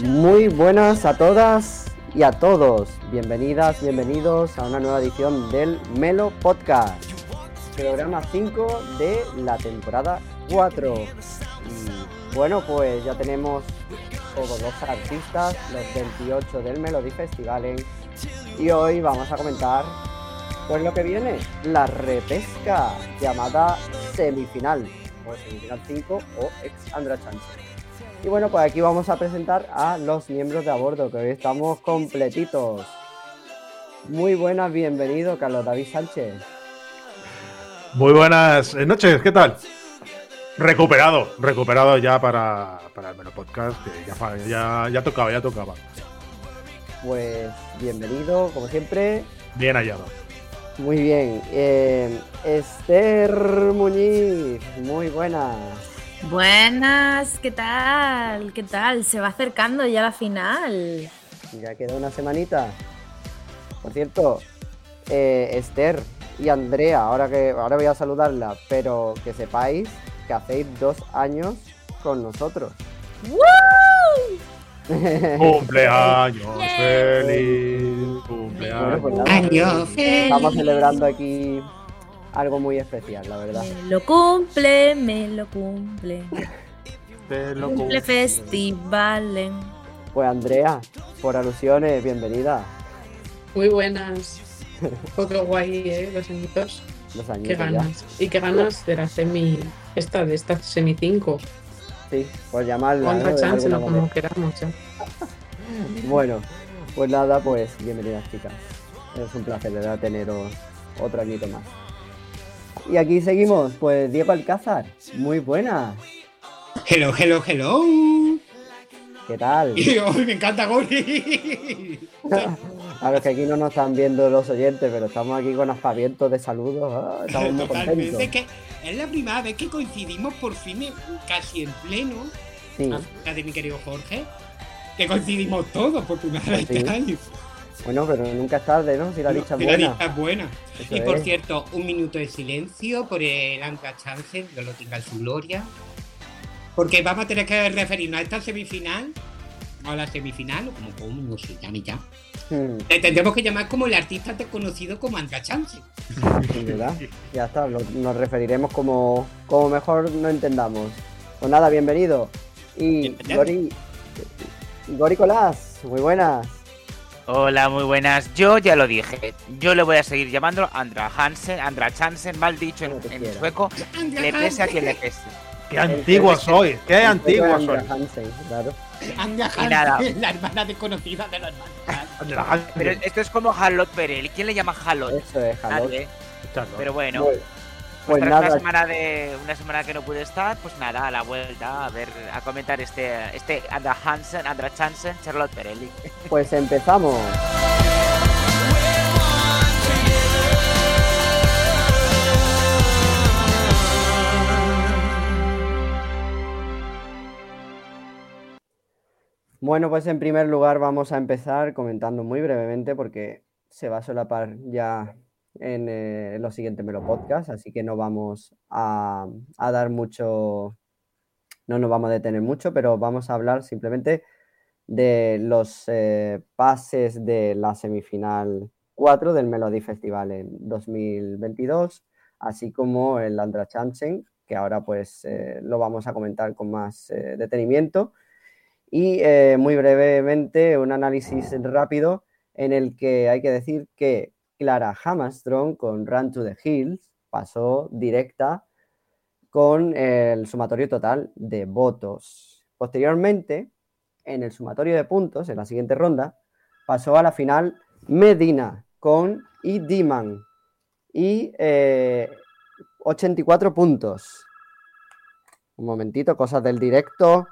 Muy buenas a todas y a todos. Bienvenidas, bienvenidos a una nueva edición del Melo Podcast. Programa 5 de la temporada 4. Y bueno, pues ya tenemos todos los artistas, los 28 del Melody Festival. Y hoy vamos a comentar pues lo que viene, la repesca llamada semifinal, o semifinal 5 o ex Andra Chance. Y bueno, pues aquí vamos a presentar a los miembros de a bordo, que hoy estamos completitos. Muy buenas, bienvenido Carlos David Sánchez. Muy buenas eh, noches, ¿qué tal? Recuperado, recuperado ya para, para el Podcast, que ya, ya, ya tocaba, ya tocaba. Pues bienvenido, como siempre. Bien hallado. Muy bien. Eh, Esther Muñiz, muy buenas. Buenas, ¿qué tal? ¿Qué tal? Se va acercando ya la final. Ya queda una semanita. Por cierto, eh, Esther y Andrea, ahora que ahora voy a saludarla, pero que sepáis que hacéis dos años con nosotros. Cumpleaños feliz, Bueno, cumpleaños. pues Año estamos celebrando aquí algo muy especial, la verdad. Me lo cumple, me lo cumple. Te lo Cumple cum- festival. Pues Andrea, por alusiones, bienvenida. Muy buenas. Un poco guay, ¿eh? Los añitos. Los años Qué ya. ganas. Y qué ganas de la semi. Esta, de esta semi 5. Sí, por llamarla. Contra ¿no? Chance, como queramos. Bueno, pues nada, pues bienvenidas chicas. Es un placer de verdad teneros otro añito más. Y aquí seguimos, pues Diego Alcázar, muy buena. Hello, hello, hello. ¿Qué tal? Me encanta Gori. A los que aquí no nos están viendo los oyentes, pero estamos aquí con aspavientos de saludos. ah, Estamos muy Totalmente. contentos. que es la primera vez que coincidimos por fin casi en pleno. Sí, La de mi querido Jorge. Que coincidimos todos por primera vez Sí. este año. bueno, pero nunca es tarde, ¿no? Si la es lista es buena. Eso Y por es. cierto, un minuto de silencio por el Anka Chance, que lo tenga en su gloria. Porque vamos a tener que referirnos a esta semifinal, o a la semifinal, o como coño se llame ya. Hmm, Le tendremos que llamar como el artista conocido como Anka Chance. sin duda. Ya está, lo- nos referiremos como, como mejor no entendamos. Pues nada, bienvenido. Y. Gori, Gori Colás, muy buenas. Hola, muy buenas. Yo ya lo dije. Yo le voy a seguir llamando Andra Hansen, Andra Chansen, mal dicho en, te en sueco. Le pese a quien le pese. Qué antigua soy, qué antigua soy. Andrea Hansen, claro. Anda. Hansen, la hermana desconocida de la hermana. Pero esto es como Halot Perel. ¿Quién le llama Halot? Eso es, Jalot. Nadie. Pero bueno, Bueno, pues tras una semana de una semana que no pude estar, pues nada, a la vuelta a ver a comentar este este Andra Hansen, Andra Chansen, Charlotte Perelli. pues empezamos. Bueno, pues en primer lugar vamos a empezar comentando muy brevemente porque se va a solapar ya en eh, los siguientes Melo Podcast, así que no vamos a, a dar mucho, no nos vamos a detener mucho, pero vamos a hablar simplemente de los eh, pases de la semifinal 4 del Melody Festival en 2022, así como el Andra Chansen, que ahora pues eh, lo vamos a comentar con más eh, detenimiento. Y eh, muy brevemente un análisis rápido en el que hay que decir que Clara Hammerström con Run to the Hills pasó directa con el sumatorio total de votos. Posteriormente, en el sumatorio de puntos, en la siguiente ronda, pasó a la final Medina con I. Diman y eh, 84 puntos. Un momentito, cosas del directo.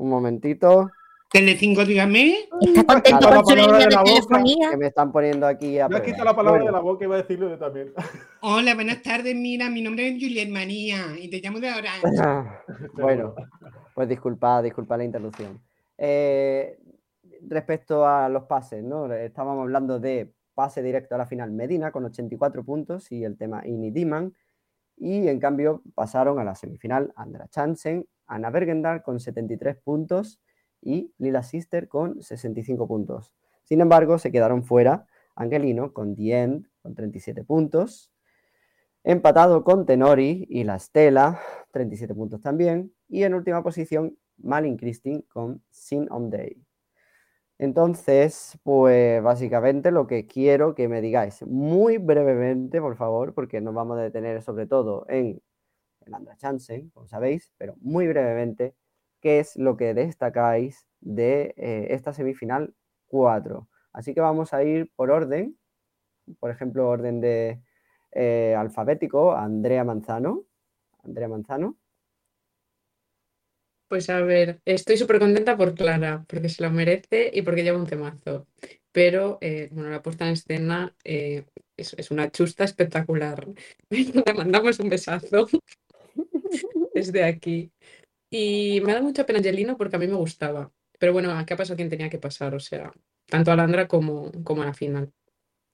Un momentito. Telecinco, dígame. Está contento con su la palabra línea de de la boca, telefonía. Que me están poniendo aquí a Me quitado la palabra Bueno, de la boca y iba a decirlo yo también. Hola, buenas tardes. Mira, mi nombre es Juliet Manía y te llamo de Orange. bueno, pues disculpa, disculpa la interrupción. Eh, respecto a los pases, ¿no? Estábamos hablando de pase directo a la final Medina con 84 puntos y el tema Ini Diman. Y en cambio pasaron a la semifinal Andra Chansen, Ana Bergendal con 73 puntos y Lila Sister con 65 puntos. Sin embargo, se quedaron fuera Angelino con The con 37 puntos, empatado con Tenori y la Stella, 37 puntos también, y en última posición Malin Christine con Sin on Day. Entonces, pues básicamente lo que quiero que me digáis muy brevemente, por favor, porque nos vamos a detener sobre todo en el Andra Chance, como sabéis, pero muy brevemente, qué es lo que destacáis de eh, esta semifinal 4. Así que vamos a ir por orden, por ejemplo, orden de eh, alfabético, Andrea Manzano. Andrea Manzano. Pues a ver, estoy súper contenta por Clara, porque se lo merece y porque lleva un temazo. Pero, eh, bueno, la puesta en escena es, es una chusta espectacular. Le mandamos un besazo desde aquí. Y me da mucha pena Angelino porque a mí me gustaba. Pero bueno, ¿qué ha pasado quien tenía que pasar? O sea, tanto a Landra como, como a la final.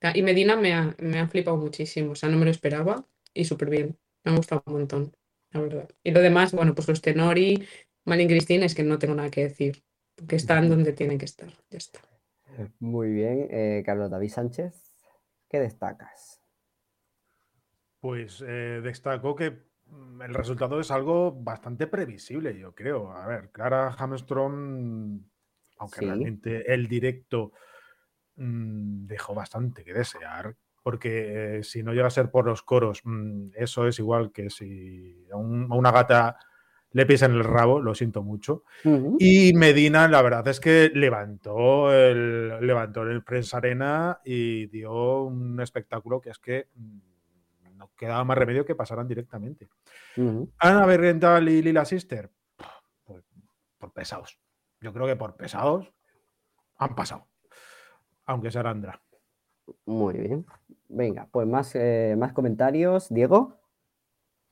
Ah, Y Medina me ha, me ha flipado muchísimo. O sea, no me lo esperaba y súper bien. Me ha gustado un montón, la verdad. Y lo demás, bueno, pues los Tenori, Malin Cristina, es que no tengo nada que decir. Porque están donde tienen que estar. Ya está. Muy bien, eh, Carlos David Sánchez. ¿Qué destacas? Pues eh, destacó que el resultado es algo bastante previsible, yo creo. A ver, Clara Hamström, aunque Sí. realmente el directo mm, dejó bastante que desear, porque eh, si no llega a ser por los coros, mm, eso es igual que si a, un- a una gata le pisan el rabo, lo siento mucho. Y Medina, la verdad es que levantó el, levantó el Prensa Arena y dio un espectáculo que es que mm, quedaba más remedio que pasaran directamente. Ujú. Ana Berrental y Lila Sister, pues, por pesados. Yo creo que por pesados han pasado. Aunque sea Andra. Muy bien. Venga, pues más, eh, más comentarios. Diego.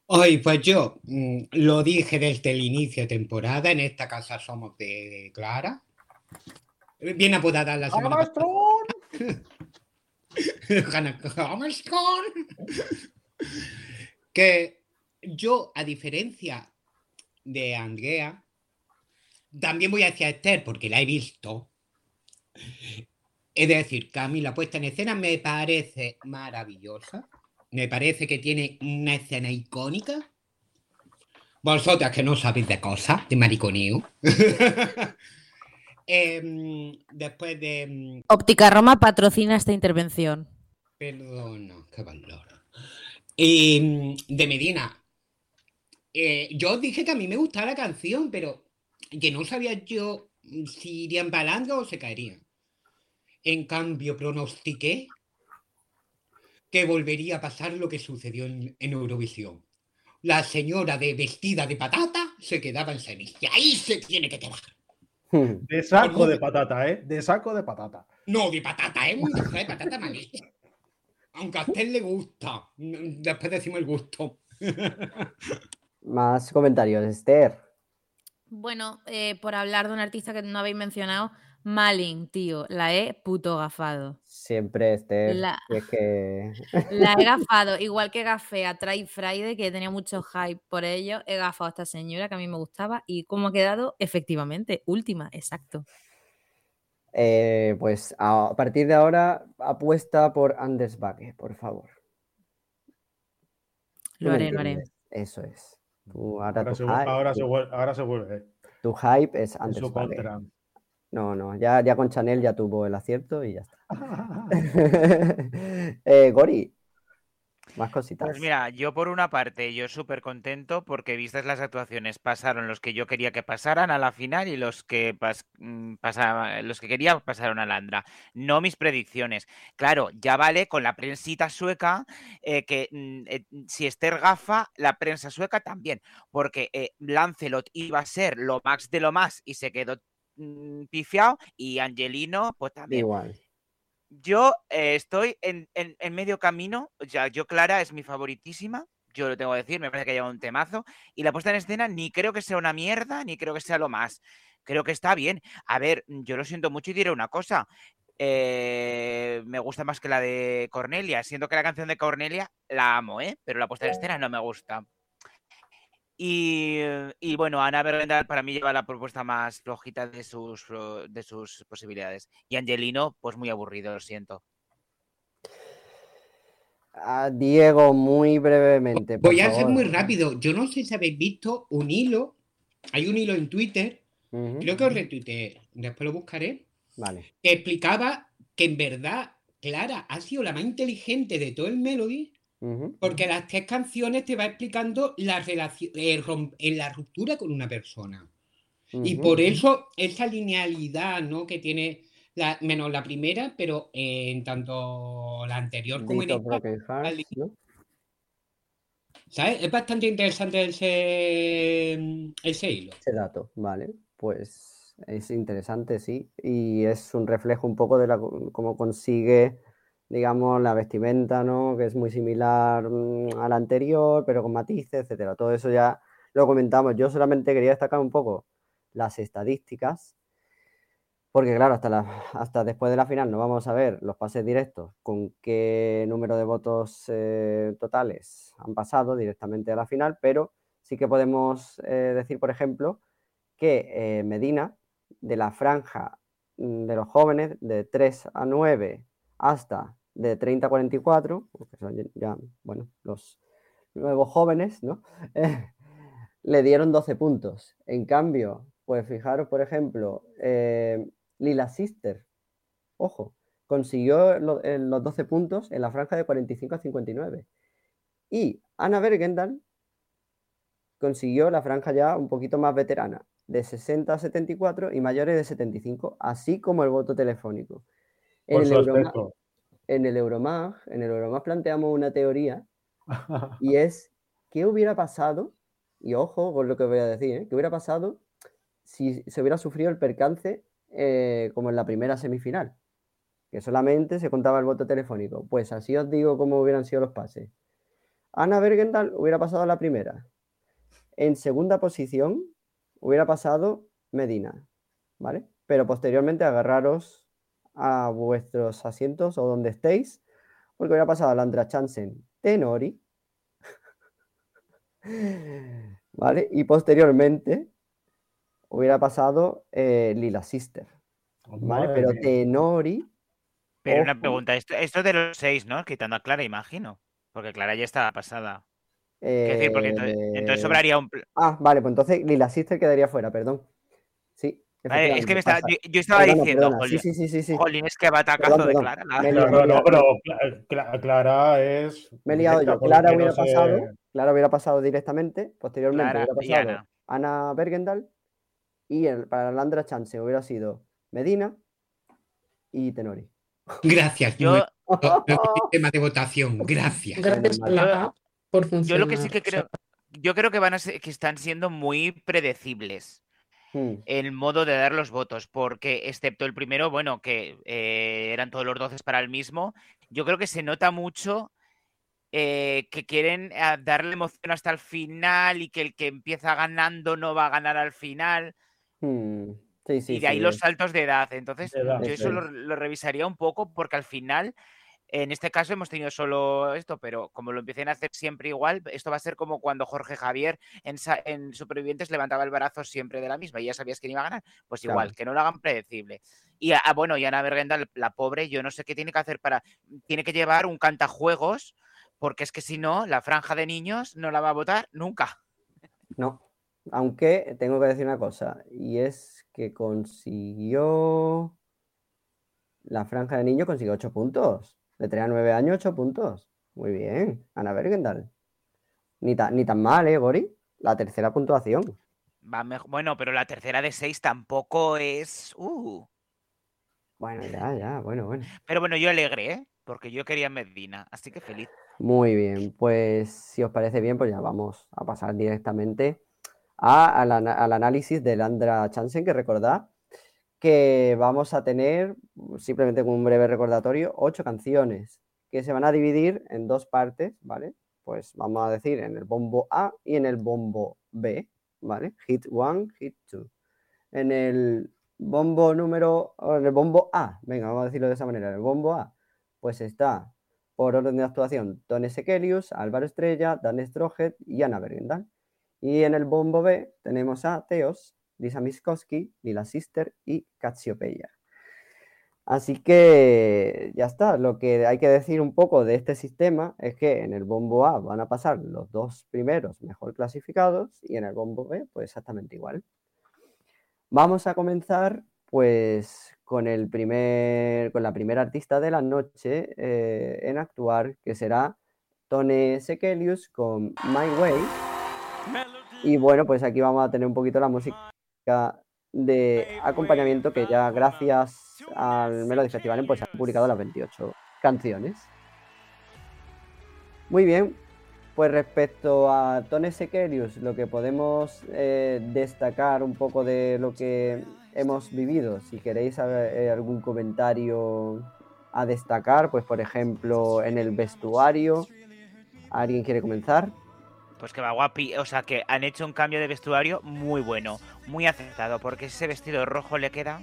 Hoy, pues yo mm, lo dije desde el inicio de temporada, en esta casa somos de Clara. Bien apodada la semana pasada. Que yo, a diferencia de Andrea, también voy hacia Esther porque la he visto. Es decir, que a mí la puesta en escena me parece maravillosa. Me parece que tiene una escena icónica. Vosotras que no sabéis de cosas, de mariconeo. Em, después de. em, Óptica Roma patrocina esta intervención. Perdona, qué valor. Y mm, de Medina. eh, yo os dije que a mí me gustaba la canción, pero que no sabía yo si irían balando o se caerían. En cambio, pronostiqué que volvería a pasar lo que sucedió en, en Eurovisión. La señora de vestida de patata se quedaba en semis. Y ahí se tiene que quedar. De saco de patata, ¿eh? De saco de patata. No, de patata, ¿eh? Una de patata malísima. Aunque a usted le gusta. Después decimos el gusto. Más comentarios. Esther. Bueno, eh, por hablar de un artista que no habéis mencionado, Malin, tío, la he puto gafado. Siempre Esther. La- es que... La he gafado, igual que gafé a Try Friday, que tenía mucho hype por ello, he gafado a esta señora que a mí me gustaba y cómo ha quedado, efectivamente, última, exacto. Eh, pues a partir de ahora apuesta por Anders por favor. Lo haré, lo haré. Eso es. Tú, ahora, se, hype, vu- ahora, se tu- vuelve, ahora se vuelve. tu hype es Anders su Backe. contra. No, no, ya, ya con Chanel ya tuvo el acierto y ya está. Eh, Gori, más cositas. Pues mira, yo por una parte, yo súper contento porque vistas las actuaciones pasaron los que yo quería que pasaran a la final y los que pas- mm, pasaba- los que quería pasaron a la Andra. No mis predicciones. Claro, ya vale con la prensita sueca eh, que mm, eh, si Esther gafa, la prensa sueca también, porque eh, Lancelot iba a ser lo max de lo más y se quedó mm, pifiado y Angelino pues también. Igual. Yo eh, estoy en, en- en medio camino. Sea, yo, Clara, es mi favoritísima. Yo lo tengo que decir, me parece que lleva un temazo. Y la puesta en escena ni creo que sea una mierda, ni creo que sea lo más. Creo que está bien. A ver, yo lo siento mucho y diré una cosa. eh, me gusta más que la de Cornelia. Siento que la canción de Cornelia la amo, ¿eh? Pero la puesta en escena no me gusta. Y, y bueno, Ana Bergendal para mí lleva la propuesta más flojita de sus, pro- de sus posibilidades. Y Angelino, pues muy aburrido, lo siento. Ah, Diego, muy brevemente. Voy a ser muy rápido. Yo no sé si habéis visto un hilo. Hay un hilo en Twitter. Ujú, Creo que os retuiteé. Después lo buscaré. Vale. que explicaba que en verdad Clara ha sido la más inteligente de todo el Melody porque las tres canciones te va explicando la relación, en la ruptura con una persona. Y por eso esa linealidad ¿no? que tiene, la, menos la primera, pero eh, en tanto la anterior como en esta, ¿no? ¿sabes? Es bastante interesante ese, ese hilo. Ese dato, vale. Pues es interesante, sí. Y es un reflejo un poco de la, cómo consigue, digamos, la vestimenta, ¿no? Que es muy similar mm, a la anterior, pero con matices, etcétera. Todo eso ya lo comentamos. Yo solamente quería destacar un poco las estadísticas. Porque claro, hasta, hasta después de la final no vamos a ver los pases directos con qué número de votos eh, totales han pasado directamente a la final, pero sí que podemos eh, decir, por ejemplo, que eh, Medina, de la franja mm, de los jóvenes de 3 a 9 hasta de 30 a 44, que son ya- bueno, los nuevos jóvenes, ¿no? Le dieron 12 puntos. En cambio, pues fijaros, por ejemplo, eh, Lila Sister, ojo, consiguió eh, los 12 puntos en la franja de 45 a 59. Y Ana Bergendal consiguió la franja ya un poquito más veterana, de 60 a 74 y mayores de 75, así como el voto telefónico. En el Euromag, en el Euromag planteamos una teoría y es qué hubiera pasado, y ojo con lo que voy a decir, ¿eh? qué hubiera pasado si se hubiera sufrido el percance eh, como en la primera semifinal, que solamente se contaba el voto telefónico. Pues así os digo cómo hubieran sido los pases. Ana Bergendal hubiera pasado a la primera. En segunda posición hubiera pasado Medina, ¿vale? Pero posteriormente agarraros a vuestros asientos o donde estéis, porque hubiera pasado Landra Chansen Tenori, ¿vale? Y posteriormente hubiera pasado eh, Lila Sister, ¿vale? Madre Pero mía. Tenori, Pero una pregunta, esto, esto de los seis, ¿no? Quitando a Clara, imagino. Porque Clara ya estaba pasada. Quiero decir, porque entonces, entonces eh, sobraría un... Ah, vale, pues entonces Lila Sister quedaría fuera, perdón. Sí. Vale, es que me pasa. yo, yo estaba Perdona, diciendo, perdona, jolín, Sí, sí, sí, jolín, es que batacazo Perdón, de perdón. Clara. la- Me he No, liado, no, no, pero Cla- Clara es. Me he liado yo. Clara no hubiera sé- pasado, Clara hubiera pasado directamente, posteriormente Clara hubiera pasado Ana. Ana Bergendal y el, para Landra Chance hubiera sido Medina y Tenori. Gracias. Yo, sistema de votación. Gracias. Gracias a la app por funcionar. yo lo que sí que creo, yo creo que van a ser, que están siendo muy predecibles. Hmm, el modo de dar los votos, porque excepto el primero, bueno, que eh, eran todos los 12 para el mismo, yo creo que se nota mucho eh, que quieren ah, darle emoción hasta el final y que el que empieza ganando no va a ganar al final, hmm. Sí, sí, y de ahí sí, los saltos de edad. Entonces, De edad, yo eso sí. lo, lo revisaría un poco porque al final, en este caso hemos tenido solo esto, pero como lo empiecen a hacer siempre igual, esto va a ser como cuando Jorge Javier en, Supervivientes levantaba el brazo siempre de la misma y ya sabías quién iba a ganar. Pues igual, Claro. que no lo hagan predecible. Y a- bueno, y Ana la pobre, yo no sé qué tiene que hacer para. Tiene que llevar un cantajuegos, porque es que si no, la franja de niños no la va a votar nunca. No, aunque tengo que decir una cosa, y es que consiguió la franja de niños, consiguió 8 puntos. De 3 a 9 años, 8 puntos. Muy bien, Ana Bergendal. Ni, ta- ni tan mal, ¿eh, Gori? La tercera puntuación. Va Bueno, pero la tercera de seis tampoco es. Uh. Bueno, ya, ya, bueno, bueno. Pero bueno, yo alegre, ¿eh? Porque yo quería Medina, así que feliz. Muy bien, pues si os parece bien, pues ya vamos a pasar directamente a- al análisis de Landra Chansen, que recordad que vamos a tener, simplemente con un breve recordatorio, ocho canciones que se van a dividir en dos partes, ¿vale? Pues vamos a decir en el bombo A y en el bombo B, ¿vale? Hit 1, hit 2. En el bombo número, o en el bombo A, venga, vamos a decirlo de esa manera, en el bombo A, pues está por orden de actuación Tone Sekelius, Álvaro Estrella, Dan Strohet y Ana Bergendal. Y en el bombo B tenemos a Teos, Lisa Miskowski, Lila Sister y Cassiopeia. Así que ya está. Lo que hay que decir un poco de este sistema es que en el bombo A van a pasar los dos primeros mejor clasificados y en el bombo B pues exactamente igual. Vamos a comenzar pues con el primer con la primera artista de la noche eh, en actuar que será Tone Sekelius con My Way. Y bueno, pues aquí vamos a tener un poquito la música de acompañamiento que ya gracias al Melody Festival pues han publicado las 28 canciones. Muy bien, pues respecto a Tone Sekelius, lo que podemos eh, destacar un poco de lo que hemos vivido, si queréis eh, algún comentario a destacar, pues por ejemplo en el vestuario, ¿alguien quiere comenzar? Pues que va guapi, o sea que han hecho un cambio de vestuario muy bueno, muy acertado, porque ese vestido rojo le queda...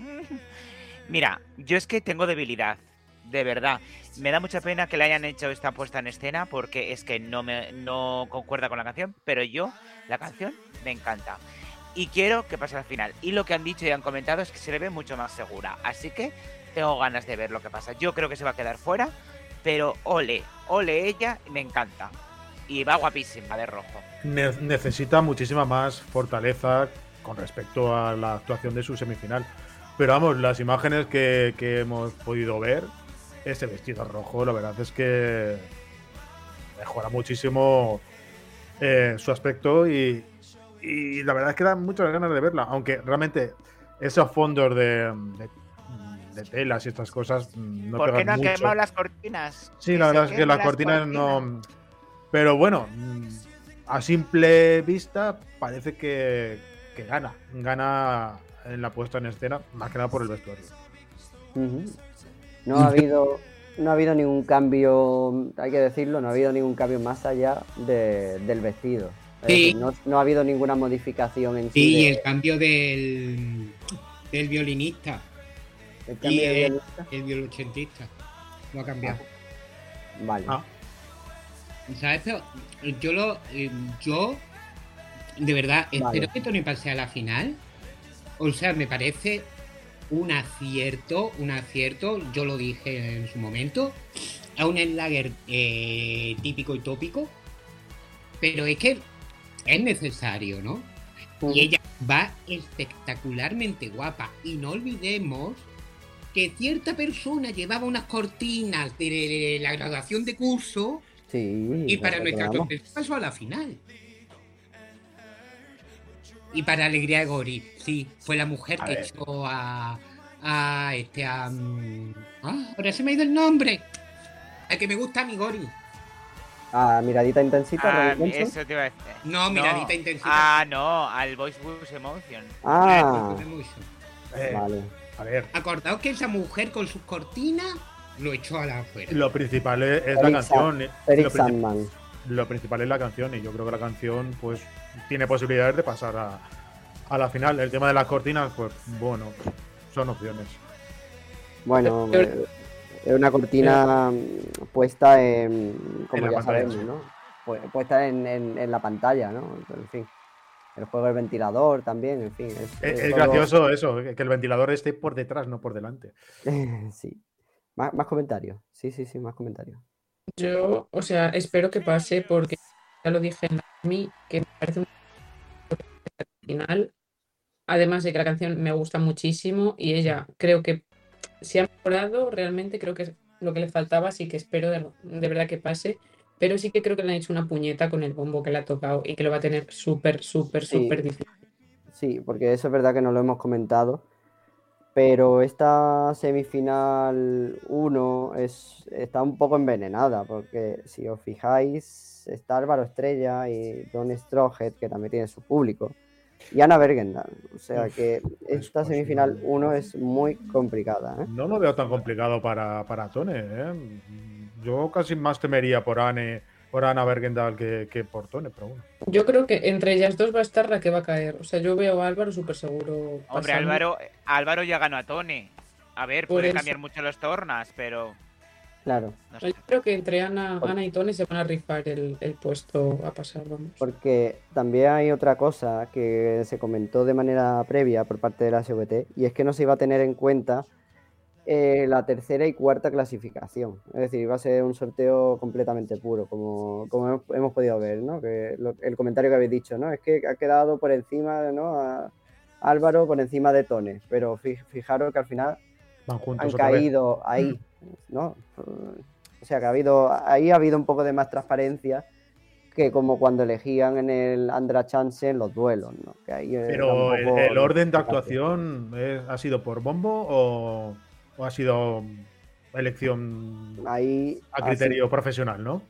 Mira, yo es que tengo debilidad, de verdad. Me da mucha pena que le hayan hecho esta puesta en escena porque es que no me no concuerda con la canción, pero yo la canción me encanta. Y quiero que pase al final. Y lo que han dicho y han comentado es que se le ve mucho más segura. Así que tengo ganas de ver lo que pasa. Yo creo que se va a quedar fuera, pero ole, ole ella, me encanta. Y va guapísima de rojo. Ne- necesita muchísima más fortaleza con respecto a la actuación de su semifinal. Pero vamos, las imágenes que, que hemos podido ver, ese vestido rojo, la verdad es que mejora muchísimo eh, su aspecto y, y la verdad es que da muchas ganas de verla. Aunque realmente esos fondos de, de- de telas y estas cosas mm, no ¿Por qué no han mucho. quemado las cortinas? Sí, la verdad es que las cortinas no. Pero bueno, mm, a simple vista parece que, que gana. Gana en la puesta en escena, más que nada por el vestuario. No ha habido, no ha habido ningún cambio, hay que decirlo, no ha habido ningún cambio más allá de- del vestido. Es Sí. decir, no, no ha habido ninguna modificación en sí. Sí, y el cambio del, del violinista, el cambio y de el- guionista. el violonchelista. Lo ha cambiado. Vale. Ah. ¿Sabes? Pero yo lo. eh, Yo. De verdad, Vale. espero que Tony pase a la final. O sea, me parece un acierto. Un acierto. Yo lo dije en su momento. A un Slager eh, típico y tópico. Pero es que es necesario, ¿no? Y ella va espectacularmente guapa. Y no olvidemos que cierta persona llevaba unas cortinas de la graduación de curso Sí. y para nuestra sorpresa pasó a la final. Y para alegría de Gori, sí, fue la mujer A que ver. echó a, a este a, mm, ah, ahora se me ha ido el nombre. Al que me gusta a mi Gori. Ah, miradita intensita, Ah, eso te iba a decir. No, miradita intensidad. Ah, no, al Voice Boost Emotion. Ah, Me mucho. Eh, vale. A ver, Acordaos que esa mujer con sus cortinas lo echó a la afuera. lo principal es, es la canción. eh, Eric Lo, Sandman. lo principal es la canción y yo creo que la canción pues tiene posibilidades de pasar a, a la final. El tema de las cortinas, pues bueno, son opciones. Bueno, eh, es una cortina puesta en, como la ya sabemos. ¿no? Pu- Puesta en, en- en la pantalla, ¿no? En fin. El juego del ventilador también, en fin. Es, Es, es es todo- gracioso eso, que que el ventilador esté por detrás, no por delante. sí. Más, más comentarios. Sí, sí, sí, más comentarios. Yo, o sea, espero que pase porque ya lo dije en mí, que me parece un final. Además de que la canción me gusta muchísimo y ella creo que si ha mejorado, realmente creo que es lo que le faltaba, así que espero de, de verdad que pase. Pero sí que creo que le han hecho una puñeta con el bombo que le ha tocado y que lo va a tener súper, súper, Sí. súper difícil. Sí, porque eso es verdad que no lo hemos comentado. Pero esta semifinal 1 es, está un poco envenenada, porque si os fijáis, está Álvaro Estrella y Don Strohet, que también tiene su público, y Ana Bergendal. O sea Uf, que esta pues, semifinal no. 1 es muy complicada. ¿eh? No lo veo tan complicado para, para Tone. ¿eh? Yo casi más temería por Anne por Ana Bergendal que, que por Tone, pero bueno. Yo creo que entre ellas dos va a estar la que va a caer. O sea, yo veo a Álvaro súper seguro. Hombre, pasando. Álvaro, Álvaro ya ganó a Tone. A ver, Por puede eso. cambiar mucho los tornas, pero Claro, no Yo creo que entre Ana, Ana y Tony se van a rifar el, el puesto a pasar, vamos. porque también hay otra cosa que se comentó de manera previa por parte de la SVT y es que no se iba a tener en cuenta eh, la tercera y cuarta clasificación. Es decir, iba a ser un sorteo completamente puro, como, como hemos, hemos podido ver, ¿no? Que lo- el comentario que habéis dicho, ¿no? Es que ha quedado por encima, ¿no? A Álvaro por encima de Tone, pero fi- fijaros que al final Van han caído ahí, ¿no? O sea que ha habido, ahí ha habido un poco de más transparencia que como cuando elegían en el Andra Chance en los duelos, ¿no? Que ahí era Pero el, orden de actuación es- ha sido por bombo o, o ha sido elección Ahí a criterio profesional, ¿no?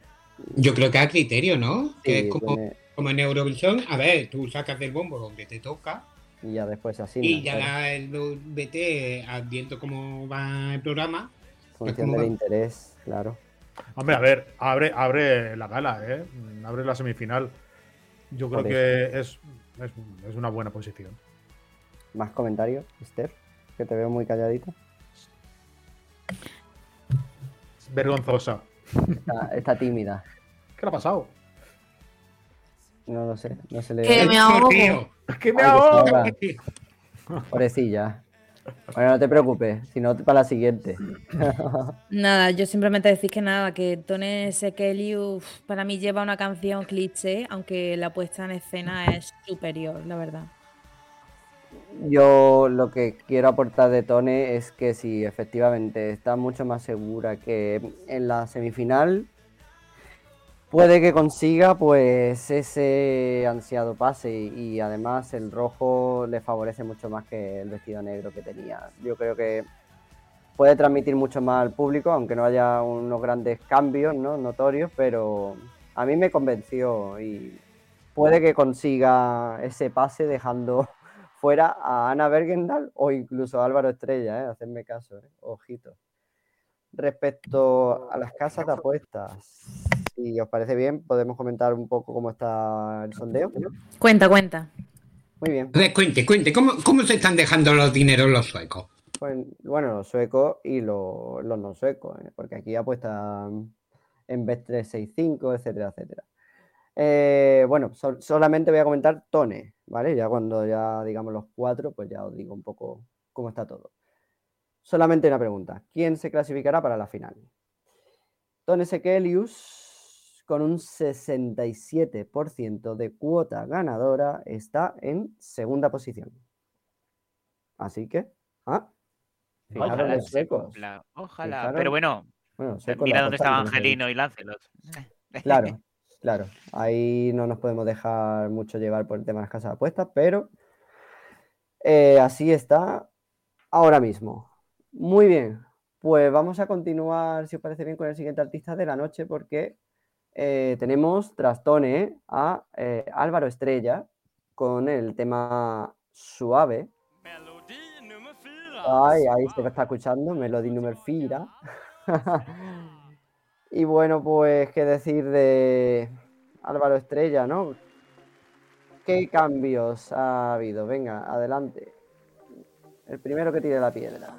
Yo creo que a criterio, ¿no? Que es como, tiene- como en Eurovisión. A ver, tú sacas del bombo donde te toca y ya después así. y ya el BT, viendo cómo va el programa, función ¿cómo del va? interés, claro. Hombre, a ver, abre, abre la gala, ¿eh? Abre la semifinal. Yo creo que es, es, es una buena posición. Más comentarios, Esther, que te veo muy calladita. Vergonzosa. Está, está tímida. ¿Qué le ha pasado? No lo sé, no se le Que me ahogo. ¡Que me ahogo! Pobrecilla. Bueno, no te preocupes, si no, para la siguiente. Nada, yo simplemente decir que nada, que Tone Sekelius para mí lleva una canción cliché, aunque la puesta en escena es superior, la verdad. Yo lo que quiero aportar de Tone es que sí, efectivamente, está mucho más segura que en la semifinal puede que consiga pues ese ansiado pase y, y además el rojo le favorece mucho más que el vestido negro que tenía. Yo creo que puede transmitir mucho más al público, aunque no haya unos grandes cambios ¿no? notorios, pero a mí me convenció y puede que consiga ese pase dejando fuera a Ana Bergendal o incluso a Álvaro Estrella, ¿eh? hacedme caso, ¿eh? ojito. Respecto a las casas de apuestas, si os parece bien, podemos comentar un poco cómo está el sondeo. Cuenta, cuenta. Muy bien. Cuente, cuente, ¿cómo, ¿cómo se están dejando los dineros los suecos? Pues, bueno, los suecos y los, los no suecos, ¿eh? porque aquí apuestan en vez 365, etcétera, etcétera. Eh, bueno, sol- solamente voy a comentar Tone, ¿vale? Ya cuando ya digamos los cuatro, pues ya os digo un poco cómo está todo. Solamente una pregunta. ¿Quién se clasificará para la final? Tone Sekelius, con un 67% de cuota ganadora, está en segunda posición. Así que, ah, fijaros Ojalá los Ojalá. Fijaros- Pero bueno, mira dónde estaba apostaron, como se Angelino y Lancelot. Claro, claro. Ahí no nos podemos dejar mucho llevar por el tema de las casas de apuestas, pero eh, así está ahora mismo. Muy bien, pues vamos a continuar, si os parece bien, con el siguiente artista de la noche, porque eh, tenemos tras Tone a eh, Álvaro Estrella con el tema Suave. Ay, ahí se está escuchando, Melody número Fira. y bueno, pues qué decir de Álvaro Estrella, ¿no? ¿Qué cambios ha habido? Venga, adelante. El primero que tire la piedra.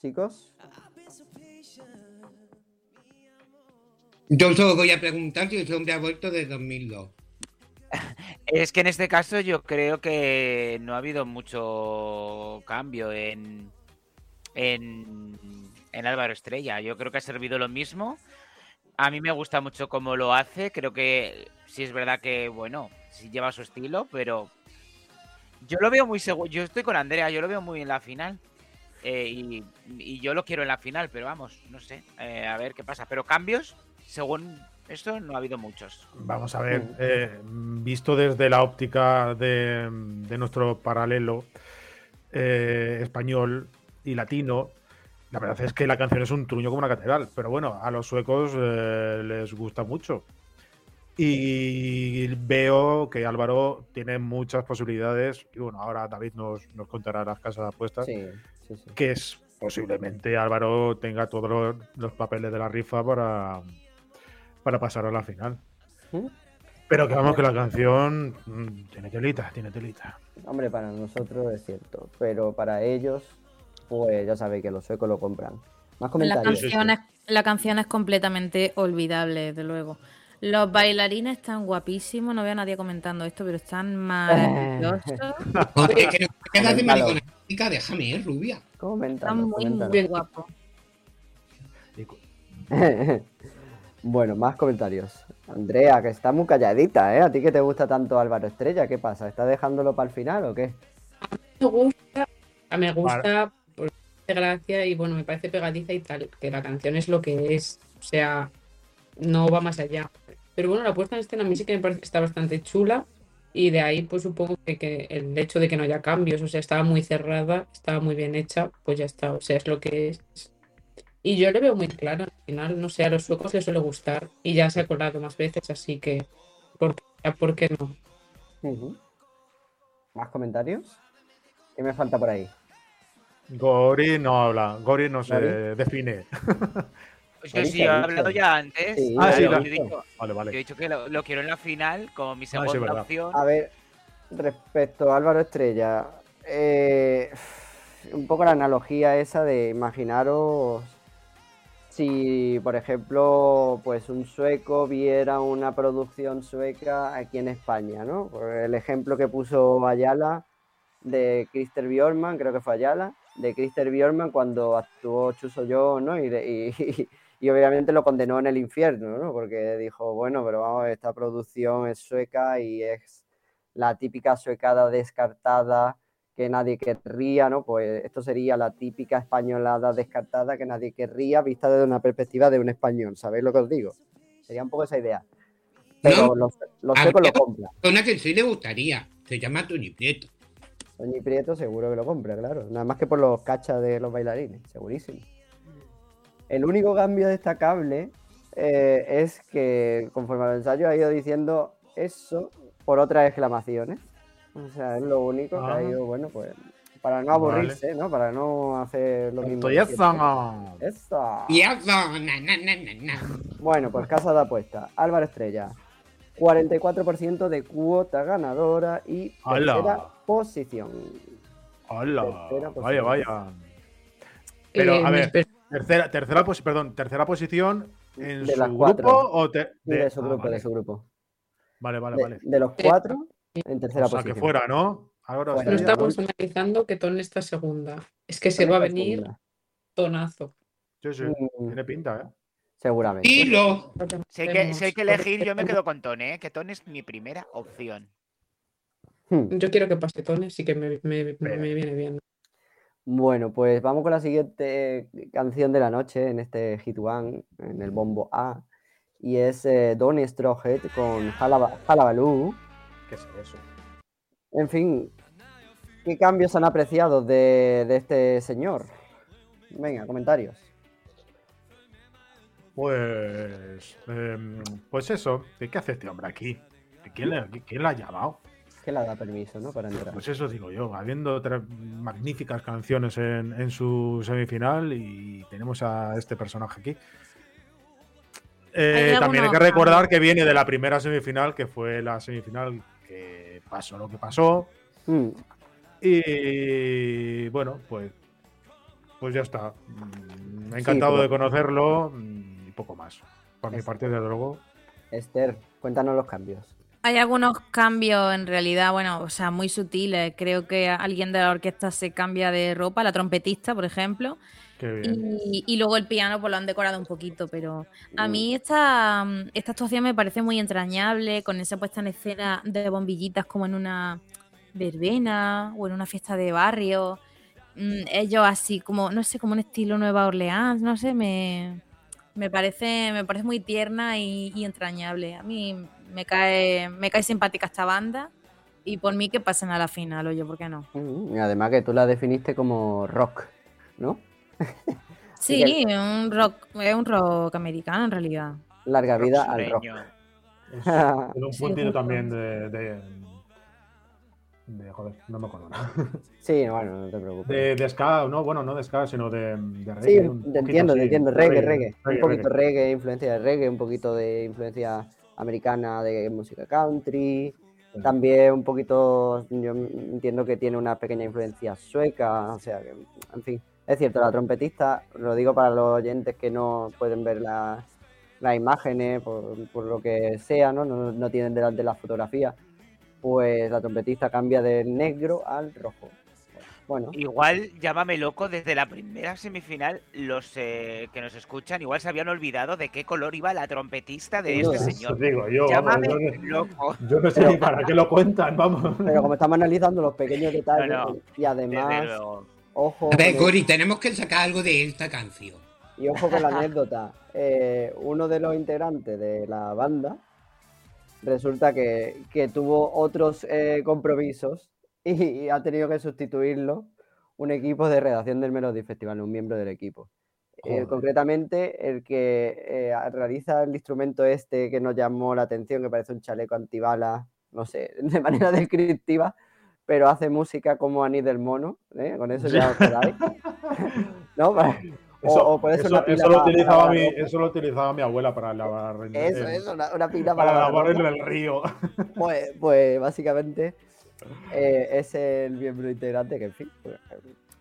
Chicos, Yo solo voy a preguntar si ese hombre ha vuelto de 2002. Es que en este caso yo creo que no ha habido mucho cambio en, en, en Álvaro Estrella. Yo creo que ha servido lo mismo. A mí me gusta mucho cómo lo hace. Creo que sí es verdad que, bueno, sí lleva su estilo, pero yo lo veo muy seguro. Yo estoy con Andrea, yo lo veo muy en la final. Eh, y, y yo lo quiero en la final, pero vamos, no sé, eh, a ver qué pasa. Pero cambios, según esto, no ha habido muchos. Vamos a ver, eh, visto desde la óptica de, de nuestro paralelo eh, español y latino, la verdad es que la canción es un truño como una catedral, pero bueno, a los suecos eh, les gusta mucho. Y veo que Álvaro tiene muchas posibilidades, y bueno, ahora David nos, nos contará las casas de apuestas, sí, sí, sí. que es posiblemente Álvaro tenga todos los, los papeles de la rifa para, para pasar a la final. ¿Mm? Pero que vamos, que la canción mm, tiene telita, tiene telita. Hombre, para nosotros es cierto, pero para ellos, pues ya sabéis que los suecos lo compran. Más La comentarios. canción, es, la canción es completamente olvidable, desde luego. Los bailarines están guapísimos, no veo a nadie comentando esto, pero están maravillosos. Joder, que no te quedas de Coméntalo. mariconática, déjame, eh, rubia. Están muy, muy guapos. Bueno, más comentarios. Andrea, que está muy calladita, ¿eh? A ti que te gusta tanto Álvaro Estrella, ¿qué pasa? ¿Estás dejándolo para el final o qué? Me gusta, me gusta, gracia y bueno, me parece pegadiza y tal, que la canción es lo que es, o sea, no va más allá. Pero bueno, la puesta en escena a mí sí que me parece que está bastante chula y de ahí pues supongo que, que el hecho de que no haya cambios, o sea, estaba muy cerrada, estaba muy bien hecha, pues ya está, o sea, es lo que es. Y yo le veo muy claro, al final, no sé, a los suecos les suele gustar y ya se ha colado más veces, así que, ¿por ¿por qué no? Ujú. ¿Más comentarios? ¿Qué me falta por ahí? Gori no habla, Gori no se ¿Gori? define. Pues yo sí, he ha hablado ya antes. Sí, Ah, sí, yo, lo he dicho, Vale, yo he vale. dicho que lo, lo quiero en la final como mi Ah, sí, segunda opción. A ver, respecto a Álvaro Estrella, eh, un poco la analogía esa de imaginaros si, por ejemplo, pues un sueco viera una producción sueca aquí en España, ¿no? Por el ejemplo que puso Ayala de Christer Bjorman, creo que fue Ayala, de Christer Bjorman cuando actuó Chuso Yo, ¿no? Y, de- y- y obviamente lo condenó en el infierno, ¿no? Porque dijo, bueno, pero vamos, esta producción es sueca y es la típica suecada descartada que nadie querría, ¿no? Pues esto sería la típica españolada descartada que nadie querría vista desde una perspectiva de un español, ¿sabéis lo que os digo? Sería un poco esa idea. Pero No. los, los A suecos mí- lo compran. Una que sí le gustaría, se llama Tony Prieto. Toñi Prieto seguro que lo compra, claro. Nada más que por los cachas de los bailarines, segurísimo. El único cambio destacable eh, es que conforme al ensayo ha ido diciendo eso por otras exclamaciones. O sea, es lo único que Ah. ha ido, bueno, pues para no Vale. aburrirse, ¿no? Para no hacer lo mismo. Eso. Eso. Y eso. Bueno, pues casa de apuesta. Álvaro Estrella. 44% de cuota ganadora y ¡Hala! tercera posición. Hola. Tercera Vaya, posición. vaya. Pero, Eh, a ver, tercera, tercera, perdón, tercera posición en De su grupo cuatro. o te- De, de, su ah, grupo, vale. de su grupo. Vale, vale, De, vale. de los cuatro, en tercera O sea, posición. que fuera, ¿no? Ahora Fuera. no Estrella, estamos analizando que Ton está segunda. Es que se va a venir segunda. tonazo. Sí, sí. Mm, Tiene pinta, ¿eh? Seguramente. Dilo. Si hay, que, si hay que elegir, yo me quedo con Tone, ¿eh? que Tone es mi primera opción. Hmm. Yo quiero que pase Ton, sí que me, me- viene bien. Bueno, pues vamos con la siguiente canción de la noche en este Hit One, en el bombo A. Y es eh, Donny Strohead con Halaba- Halabaloo. ¿Qué es eso? En fin, ¿qué cambios han apreciado de, de este señor? Venga, comentarios. Pues. em, pues eso. ¿Qué hace este hombre aquí? ¿Quién le, quién le ha llamado? Que le da permiso, ¿no? Para entrar. Pues eso digo yo, habiendo tres magníficas canciones en, en su semifinal y tenemos a este personaje aquí. Eh, Hay también hay que recordar que viene de la primera semifinal, que fue la semifinal que pasó lo que pasó. Hmm, Y bueno, pues, pues ya está. Mm, Me ha encantado pero- de conocerlo mm, y poco más. Por mi parte, desde luego. Esther, cuéntanos los cambios. Hay algunos cambios en realidad, bueno, o sea, muy sutiles. Creo que alguien de la orquesta se cambia de ropa, la trompetista, por ejemplo, Qué bien. y, y luego el piano pues lo han decorado un poquito, pero a mí esta, esta actuación me parece muy entrañable, con esa puesta en escena de bombillitas como en una verbena o en una fiesta de barrio. Mm, ellos así como, no sé, como un estilo Nueva Orleans, no sé, me, me parece, me parece muy tierna y, y entrañable. A mí me cae, me cae simpática esta banda y por mí que pasen a la final, oye, ¿por qué no? mm, y además que tú la definiste como rock, ¿no? Sí, un rock, es un rock americano en realidad. Larga vida al rock. Es- un puntito también de, de, de joder, no me acuerdo nada. Sí, bueno, no te preocupes. De, de ska, no, bueno, no de ska, sino de, de reggae. Sí, un te poquito entiendo, te entiendo. Reggae, reggae. Un reggae, poquito reggae. reggae, influencia de reggae, un poquito de influencia americana de música country. Sí. También un poquito, yo entiendo que tiene una pequeña influencia sueca, o sea, que, en fin. Es cierto, la trompetista, lo digo para los oyentes que no pueden ver las, las imágenes, por, por lo que sea, ¿no? No, no tienen delante la fotografía, pues la trompetista cambia del negro al rojo. Bueno, Igual, llámame loco, desde la primera semifinal, los eh, que nos escuchan igual se habían olvidado de qué color iba la trompetista de este señor. Digo yo, vamos, Llámame yo, loco. yo no sé ni para qué lo cuentan, vamos. pero como estamos analizando los pequeños detalles No, no, y además, ojo, A ver, Gori, tenemos que sacar algo de esta canción. Y ojo con la anécdota. eh, uno de los integrantes de la banda resulta que, que tuvo otros eh, compromisos y, ha tenido que sustituirlo un equipo de redacción del Melody Festival, un miembro del equipo. Eh, concretamente, el que eh, realiza el instrumento este que nos llamó la atención, que parece un chaleco antibalas, no sé, de manera descriptiva, pero hace música como Anís del Mono, ¿eh? con eso ya os quedáis. ¿No? Para- Eso, o puede ser eso- una pila eso lo utilizaba para mi, la ropa. eso lo utilizaba mi abuela para lavar en- Eso, eso, una, una pila para para la lavar en ropa. el río. Pues, pues básicamente eh, es el miembro integrante que, en fin, pues,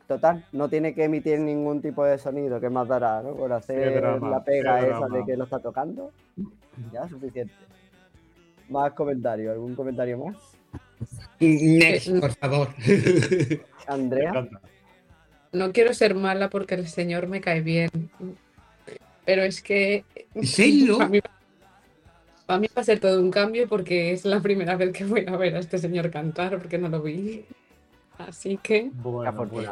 total, no tiene que emitir ningún tipo de sonido, que más dará, ¿no? Por hacer drama, la pega esa de que lo está tocando, ya suficiente. Más comentarios, ¿algún comentario más? Next, por favor. Andrea. No quiero ser mala porque el señor me cae bien. Pero es que. ¿En serio? Para mí, para mí va a ser todo un cambio porque es la primera vez que voy a ver a este señor cantar porque no lo vi. Así que. Bueno, pues,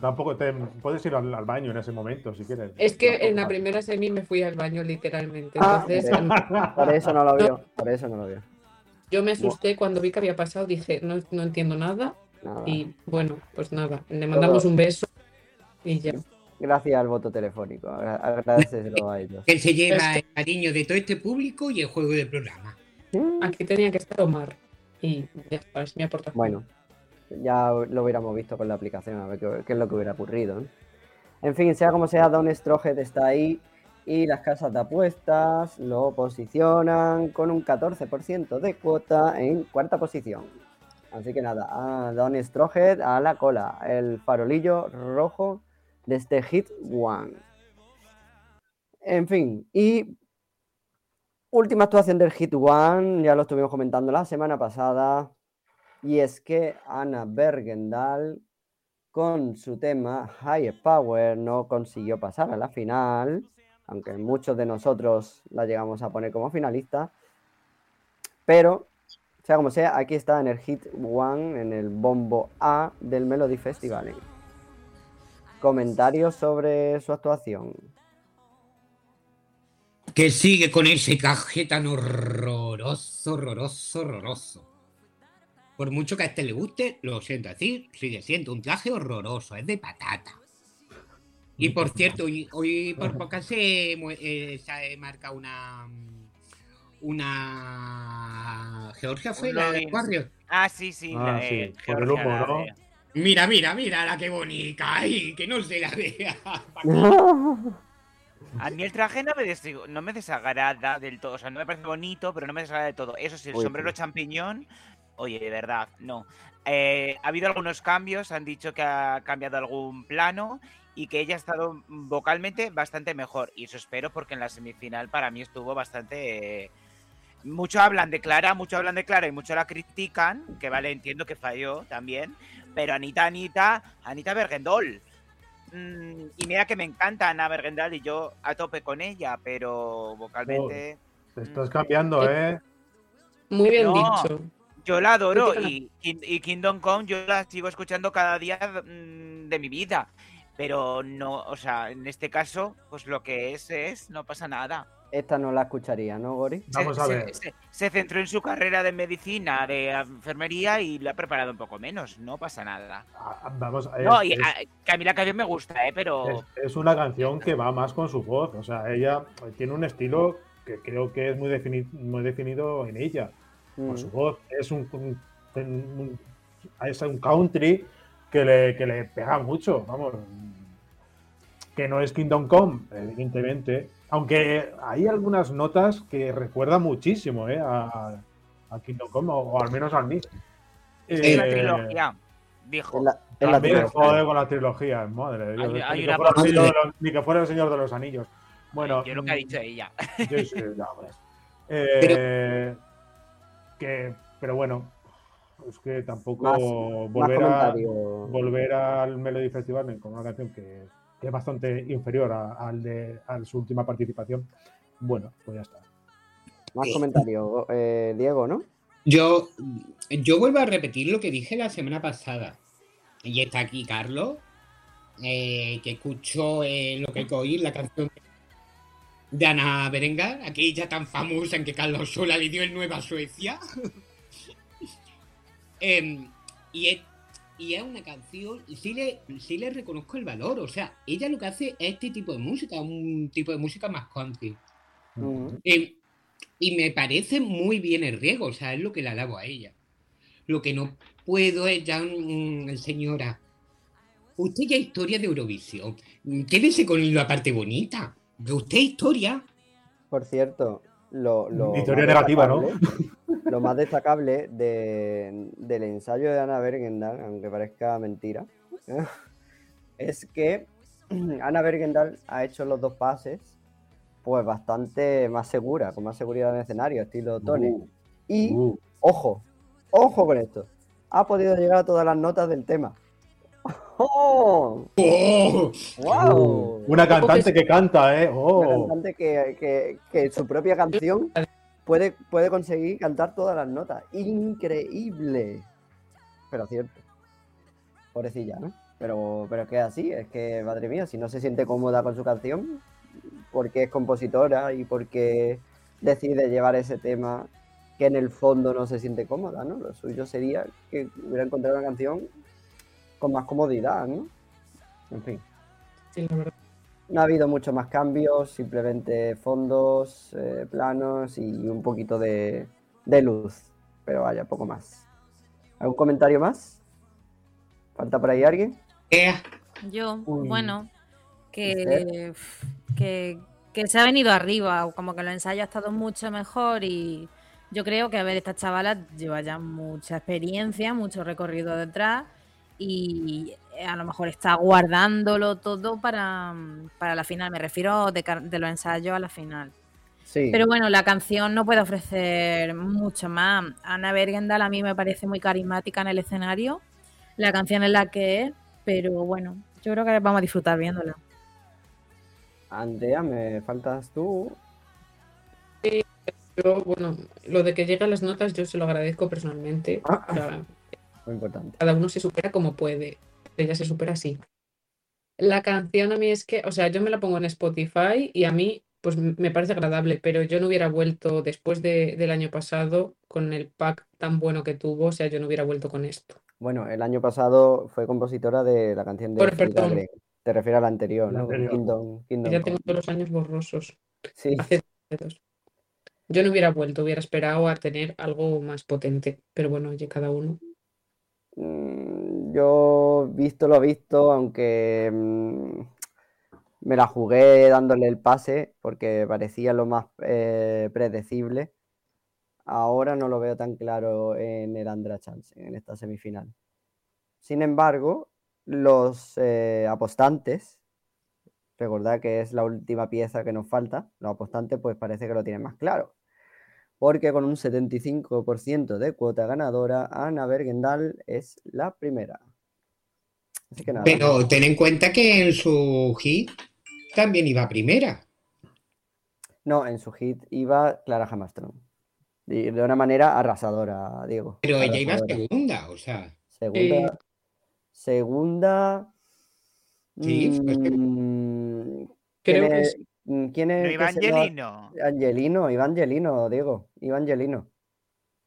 tampoco te puedes ir al, al baño en ese momento si quieres. Es que Tampoco en la primera semi me fui al baño literalmente. Ah, Entonces ok. por eso no lo vio, por eso no lo vio. yo me asusté cuando vi que había pasado. Dije, no, no entiendo nada. Nada. Y bueno, pues nada. Le mandamos un beso y ya. Gracias al voto telefónico, agra- agradeceselo a ellos. que se lleva el cariño de todo este público y el juego del programa. Aquí tenía que estar Omar. Y ya está, es mi aportación. Bueno, ya lo hubiéramos visto con la aplicación, a ver qué, qué es lo que hubiera ocurrido. ¿no? En fin, sea como sea, Don Strohead está ahí y las casas de apuestas lo posicionan con un 14% de cuota en cuarta posición. Así que nada, a Don Strohead a la cola, el farolillo rojo de este Hit One. En fin, y última actuación del Hit One, ya lo estuvimos comentando la semana pasada, y es que Ana Bergendal, con su tema High Power, no consiguió pasar a la final, aunque muchos de nosotros la llegamos a poner como finalista. Pero, sea como sea, aquí está en el Hit One, en el bombo A del Melody Festival. Comentarios sobre su actuación. Que sigue con ese caje tan horroroso, horroroso, horroroso. Por mucho que a este le guste, lo siento decir, sigue siendo un traje horroroso, es de patata. Y por cierto, hoy, por poca se, eh, se ha marcado una. Una. Georgia fue la de. Warriors. Ah, sí, sí. Ah, la, sí, por el humo, ¿no? de- Mira, mira, mira la que bonita. Ay, que no se la vea. A mí el traje no me, des- no me desagrada del todo. O sea, no me parece bonito, pero no me desagrada del todo. Eso sí, el sombrero sí. champiñón, oye, de verdad, no. Eh, ha habido algunos cambios, han dicho que ha cambiado algún plano y que ella ha estado vocalmente bastante mejor. Y eso espero porque en la semifinal para mí estuvo bastante... eh, mucho hablan de Clara, mucho hablan de Clara y mucho la critican, que vale, entiendo que falló también, pero Anita, Anita, Anita Bergendol. Mm, y mira que me encanta Ana Bergendal y yo a tope con ella, pero vocalmente Te estás cambiando, ¿eh? Muy bien No. dicho. yo la adoro y Kingdom Come yo la sigo escuchando cada día mm, de mi vida. Pero no, o sea, en este caso, pues lo que es es, no pasa nada. Esta no la escucharía, ¿no, Gori? Se- Vamos a ver. se- se centró en su carrera de medicina, de enfermería y lo ha preparado un poco menos. No pasa nada. Ah, Vamos, No, es- y es- a, que a mí la canción me gusta, ¿eh? Pero... Es, es una canción que va más con su voz. O sea, ella tiene un estilo que creo que es muy, defini- muy definido en ella. Por Mm. su voz. Es un, un- un es un country que le, que le pega mucho, vamos. Que no es Kingdom Come, evidentemente. Aunque hay algunas notas que recuerdan muchísimo ¿eh? a, a Kingdom Come, o, o al menos a mí. Es la Eh, trilogía, dijo. En la, en la También, trilogía. joder, con la trilogía, madre de Dios. Hay- ni, hay que una fuera el parte- Señor de los- ni que fuera el Señor de los Anillos. Bueno, Yo lo que ha mm, dicho ella. yo sí, ya, pues. Eh, que, pero bueno, es que tampoco Más, más volver, a, volver al Melody Festival con una canción que, que es bastante inferior a, al de, a su última participación. Bueno, pues ya está. Más comentario, eh, Diego, ¿no? Yo, yo vuelvo a repetir lo que dije la semana pasada. Y está aquí Carlos, eh, que escuchó eh, lo que hay que oír, la canción de Ana Berengar, aquella tan famosa en que Carlos Sola le dio el Nueva Suecia. Em, y, es, y es una canción, y sí le, sí le reconozco el valor. O sea, ella lo que hace es este tipo de música, un tipo de música más country. Eh, y me parece muy bien el riego, o sea, es lo que le alabo a ella. Lo que no puedo es ya, mm, señora, usted ya historia de Eurovisión, Mm, quédese con la parte bonita. De usted historia. Por cierto, lo, lo Historia más negativa, ¿no? Lo más destacable de- del ensayo de Ana Bergendal, aunque parezca mentira, es que Ana Bergendal ha hecho los dos pases pues bastante más segura, con más seguridad en el escenario, estilo Tony. Uh, Y, uh. ojo, ojo con esto, ha podido llegar a todas las notas del tema. ¡Oh! ¡Oh! ¡Wow! Una cantante que canta, ¿eh? Una Oh. cantante que, que- que su propia canción puede, puede conseguir cantar todas las notas. Increíble. Pero cierto. Pobrecilla, ¿no? Pero, pero es que es así, es que, madre mía, si no se siente cómoda con su canción, porque es compositora y porque decide llevar ese tema que en el fondo no se siente cómoda, ¿no? Lo suyo sería que hubiera encontrado una canción con más comodidad, ¿no? En fin. Sí, la verdad. No ha habido muchos más cambios, simplemente fondos, eh, planos y un poquito de, de luz. Pero vaya, poco más. ¿Algún comentario más? ¿Falta por ahí alguien? Eh, Yo, Uy. bueno, que, que, que se ha venido arriba, como que los ensayos ha estado mucho mejor y yo creo que, a ver, esta chavala lleva ya mucha experiencia, mucho recorrido detrás y a lo mejor está guardándolo todo para, para la final, me refiero de, de los ensayos a la final. Sí. Pero bueno, la canción no puede ofrecer mucho más. Ana Bergendal a mí me parece muy carismática en el escenario. La canción es la que es, pero bueno, yo creo que vamos a disfrutar viéndola. Andrea, me faltas tú. Yo, bueno, lo de que lleguen las notas yo se lo agradezco personalmente. Ah. O sea, Muy importante. cada uno se supera como puede. Ella se supera así. La canción a mí es que, o sea, yo me la pongo en Spotify y a mí, pues me parece agradable, pero yo no hubiera vuelto después de- del año pasado con el pack tan bueno que tuvo, o sea, yo no hubiera vuelto con esto. Bueno, el año pasado fue compositora de la canción de Por- perdón. Te refieres a la anterior, ¿no? anterior. Kingdom, Kingdom Ya tengo todos los años borrosos. Sí, Hace dos. Yo no hubiera vuelto, hubiera esperado a tener algo más potente, pero bueno, oye, cada uno. Mm, Yo visto lo visto, aunque mm, me la jugué dándole el pase porque parecía lo más eh, predecible. Ahora no lo veo tan claro en el Andra Chance, en esta semifinal. Sin embargo, los eh, apostantes, recordad que es la última pieza que nos falta, los apostantes pues parece que lo tienen más claro. Porque con un 75% de cuota ganadora, Ana Bergendal es la primera. Así que nada. pero ten en cuenta que en su hit también iba primera. No, en su hit iba Clara Hammerstrom. Y de una manera arrasadora, Diego. Pero ella iba segunda, o sea. Segunda. Segunda. Sí, mm, Creo ¿quién que sí. Mm, quién es No lo- Angelino. Angelino, Iván Angelino, Diego. Iván Angelino.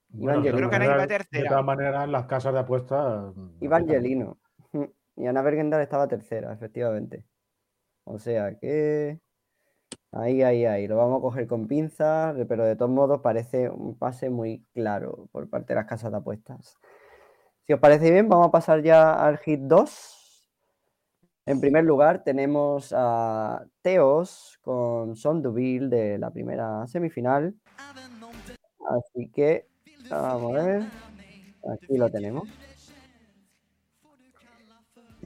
Bueno, Yo de creo que ahora todas iba maneras- tercera. De todas maneras, las casas de apuestas. Iván Angelino. Y Ana Bergendal estaba tercera, efectivamente. O sea que. Ahí, ahí, ahí. Lo vamos a coger con pinzas, pero de todos modos parece un pase muy claro por parte de las casas de apuestas. Si os parece bien, vamos a pasar ya al hit 2. En primer lugar, tenemos a Teos con Son Deville de la primera semifinal. Así que, vamos a ver. Aquí lo tenemos.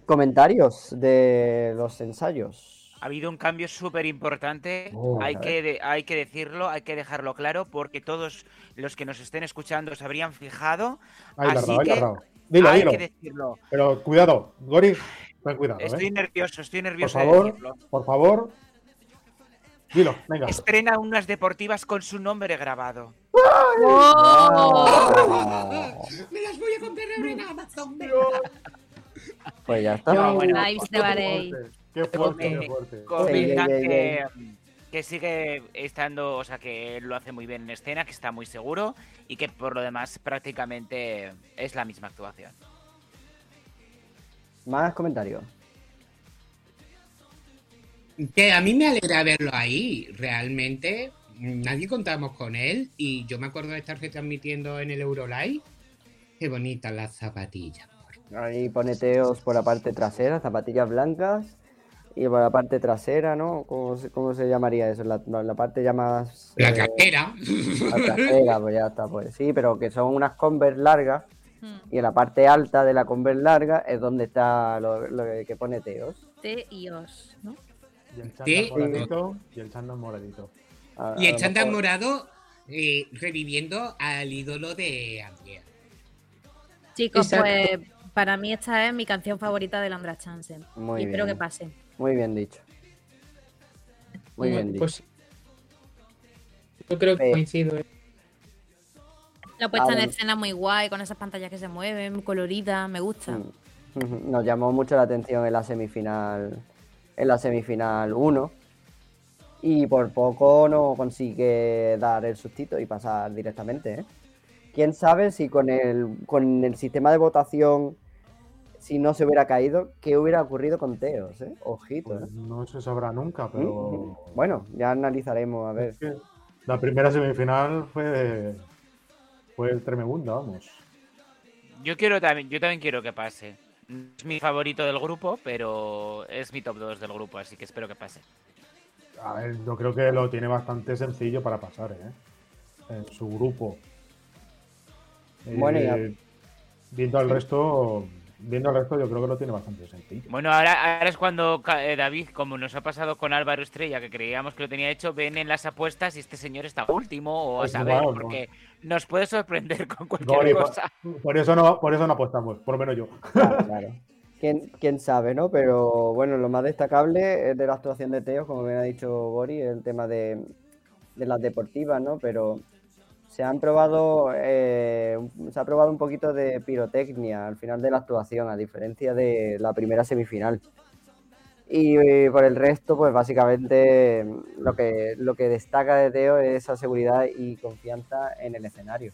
Comentarios de los ensayos. Ha habido un cambio súper importante, Oh, hay, que de- hay que decirlo, hay que dejarlo claro, porque todos los que nos estén escuchando se habrían fijado. Has Así que dado. Dilo, hay dilo. que decirlo. Pero cuidado, Gori, ten cuidado, Estoy ¿eh? nervioso, estoy nervioso Por de favor, decirlo. por favor. Dilo, venga. Estrena unas deportivas con su nombre grabado. Ah, Me las voy a comprar ahora en Amazon. Pues ya está. No, bueno, Vibes de Bahrein. Qué fuerte, qué fuerte. Comentan ey, que, que sigue estando, o sea, que él lo hace muy bien en escena, que está muy seguro y que por lo demás prácticamente es la misma actuación. Más comentarios. Que a mí me alegra verlo ahí, realmente. Nadie contamos con él y yo me acuerdo de estar retransmitiendo en el Eurolive. Qué bonitas las zapatillas. Ahí pone Teos por la parte trasera, zapatillas blancas. Y por la parte trasera, ¿no? ¿Cómo se, cómo se llamaría eso? La, la parte ya más. La eh, trasera. la trasera, pues ya está, pues sí, pero que son unas Converse largas. Y en la parte alta de la Converse larga es donde está lo, lo que pone Teos. T y os, ¿no? Y el Sí. chándal moradito. Y el chándal moradito. A- Y el chándal morado eh, reviviendo al ídolo de Andrea. Chicos, Exacto. pues para mí esta es mi canción favorita de Lambra Chansen. Muy y espero bien. que pase. Muy bien dicho. Muy bien dicho. Pues yo creo que Eh. coincido. ¿eh? La puesta en escena muy guay, con esas pantallas que se mueven, coloridas, me gusta. Mm. Nos llamó mucho la atención en la semifinal, en la semifinal 1 y por poco no consigue dar el sustito y pasar directamente. ¿eh? Quién sabe si con el, con el sistema de votación, si no se hubiera caído, qué hubiera ocurrido con Teos. ¿eh? Ojito. Pues ¿eh? no se sabrá nunca, pero. Mm, Bueno, ya analizaremos a ver. Es que la primera semifinal fue. Fue tremenda, vamos. Yo quiero también, yo también quiero que pase. Es mi favorito del grupo, pero es mi top 2 del grupo, así que espero que pase. A ver, yo creo que lo tiene bastante sencillo para pasar, ¿eh? En su grupo. Bueno, Eh, viendo al resto, viendo al resto, yo creo que lo tiene bastante sencillo. Bueno, ahora, ahora es cuando eh, David, como nos ha pasado con Álvaro Estrella, que creíamos que lo tenía hecho, ven en las apuestas y este señor está último, o a Pues saber, igual, ¿no? porque nos puede sorprender con cualquier por, cosa. por eso no, por eso no apostamos, por lo menos yo. Claro, claro. ¿Quién, quién sabe, ¿no? Pero bueno, lo más destacable es de la actuación de Teo, como bien ha dicho Gori, el tema de, de las deportivas, ¿no? Pero se han probado, eh, se ha probado un poquito de pirotecnia al final de la actuación, a diferencia de la primera semifinal. Y eh, por el resto, pues básicamente lo que, lo que destaca de Teo es esa seguridad y confianza en el escenario.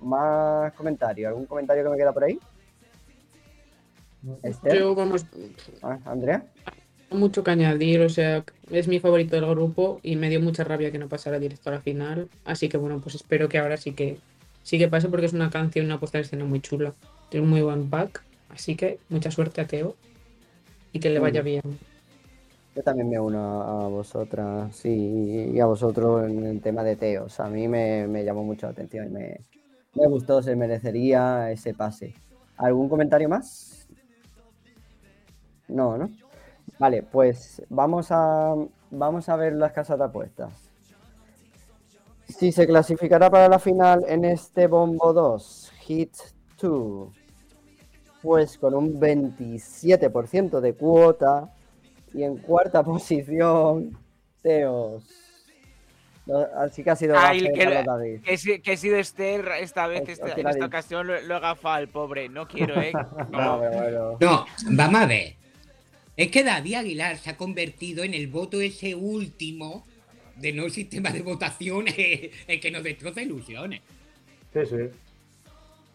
Más comentarios, ¿algún comentario que me queda por ahí? Esther, Yo, vamos, Ah, Andrea. Mucho que añadir, o sea, es mi favorito del grupo y me dio mucha rabia que no pasara directo a la final. Así que bueno, pues espero que ahora sí que sí que pase porque es una canción, una puesta en escena muy chula. Tiene un muy buen pack. Así que mucha suerte a Teo y que le vaya bien. Yo también me uno a, a vosotras sí, y a vosotros en el tema de Teos. A mí me, me llamó mucho la atención y me, me gustó, se merecería ese pase. ¿Algún comentario más? No, ¿no? Vale, pues vamos a, vamos a ver las casas de apuestas. Si se clasificará para la final en este Bombo 2, Hit 2, pues con un 27% de cuota y en cuarta posición, Teos. Así que ha sido Ay, baja que- David. Que, he sido Esther esta vez, esta- en esta ocasión lo, lo he al pobre. No quiero, ¿eh? No, pero bueno. No, vamos a ver. Es que David Aguilar se ha convertido en el voto ese último de no sistema de votación eh, el que nos destroza ilusiones. Sí, sí.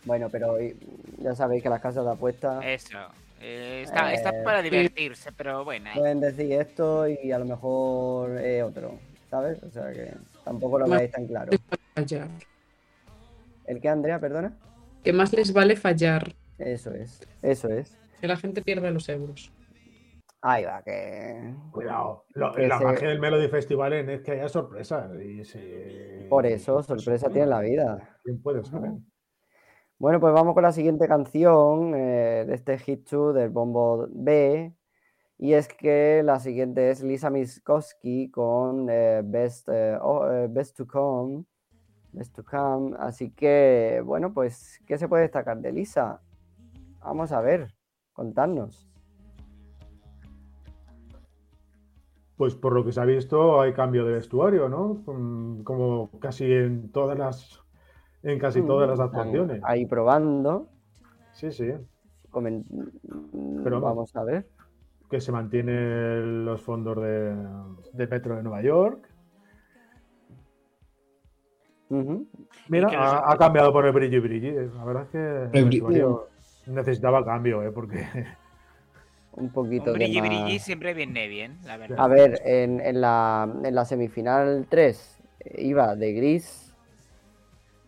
Bueno, pero y- ya sabéis que las casas de apuestas Eso. eh, está, está Eh, para divertirse, pero bueno. eh. pueden decir esto y a lo mejor otro, ¿sabes? O sea que tampoco lo veis tan claro. ¿El que, Andrea, perdona? Que más les vale fallar. Eso es, eso es. Que la gente pierda los euros. Ahí va, que. Cuidado. Lo- Que la se- magia del Melody Festival es que haya sorpresas. Y Por eso, sorpresa tiene la vida. ¿Quién puede saber? Bueno, pues vamos con la siguiente canción eh, de este Hit 2 del bombo B. Y es que la siguiente es Lisa Miskowski con eh, Best, eh, oh, Best to Come. Best to Come. Así que, bueno, pues, ¿qué se puede destacar de Lisa? Vamos a ver, contarnos. Pues por lo que se ha visto hay cambio de vestuario, ¿no? Mm, Como casi en todas las en casi todas las actuaciones. Ahí probando. Sí, sí. comen- Pero- vamos a ver. Que se mantienen los fondos de, de Metro de Nueva York. Mira, ha, ha cambiado por el brilli brilli. La verdad es que el vestuario necesitaba cambio, ¿eh? Porque Un poquito Un de brilli más- brilli siempre viene bien, la verdad. A ver, en, en la, en la semifinal 3 eh, iba de gris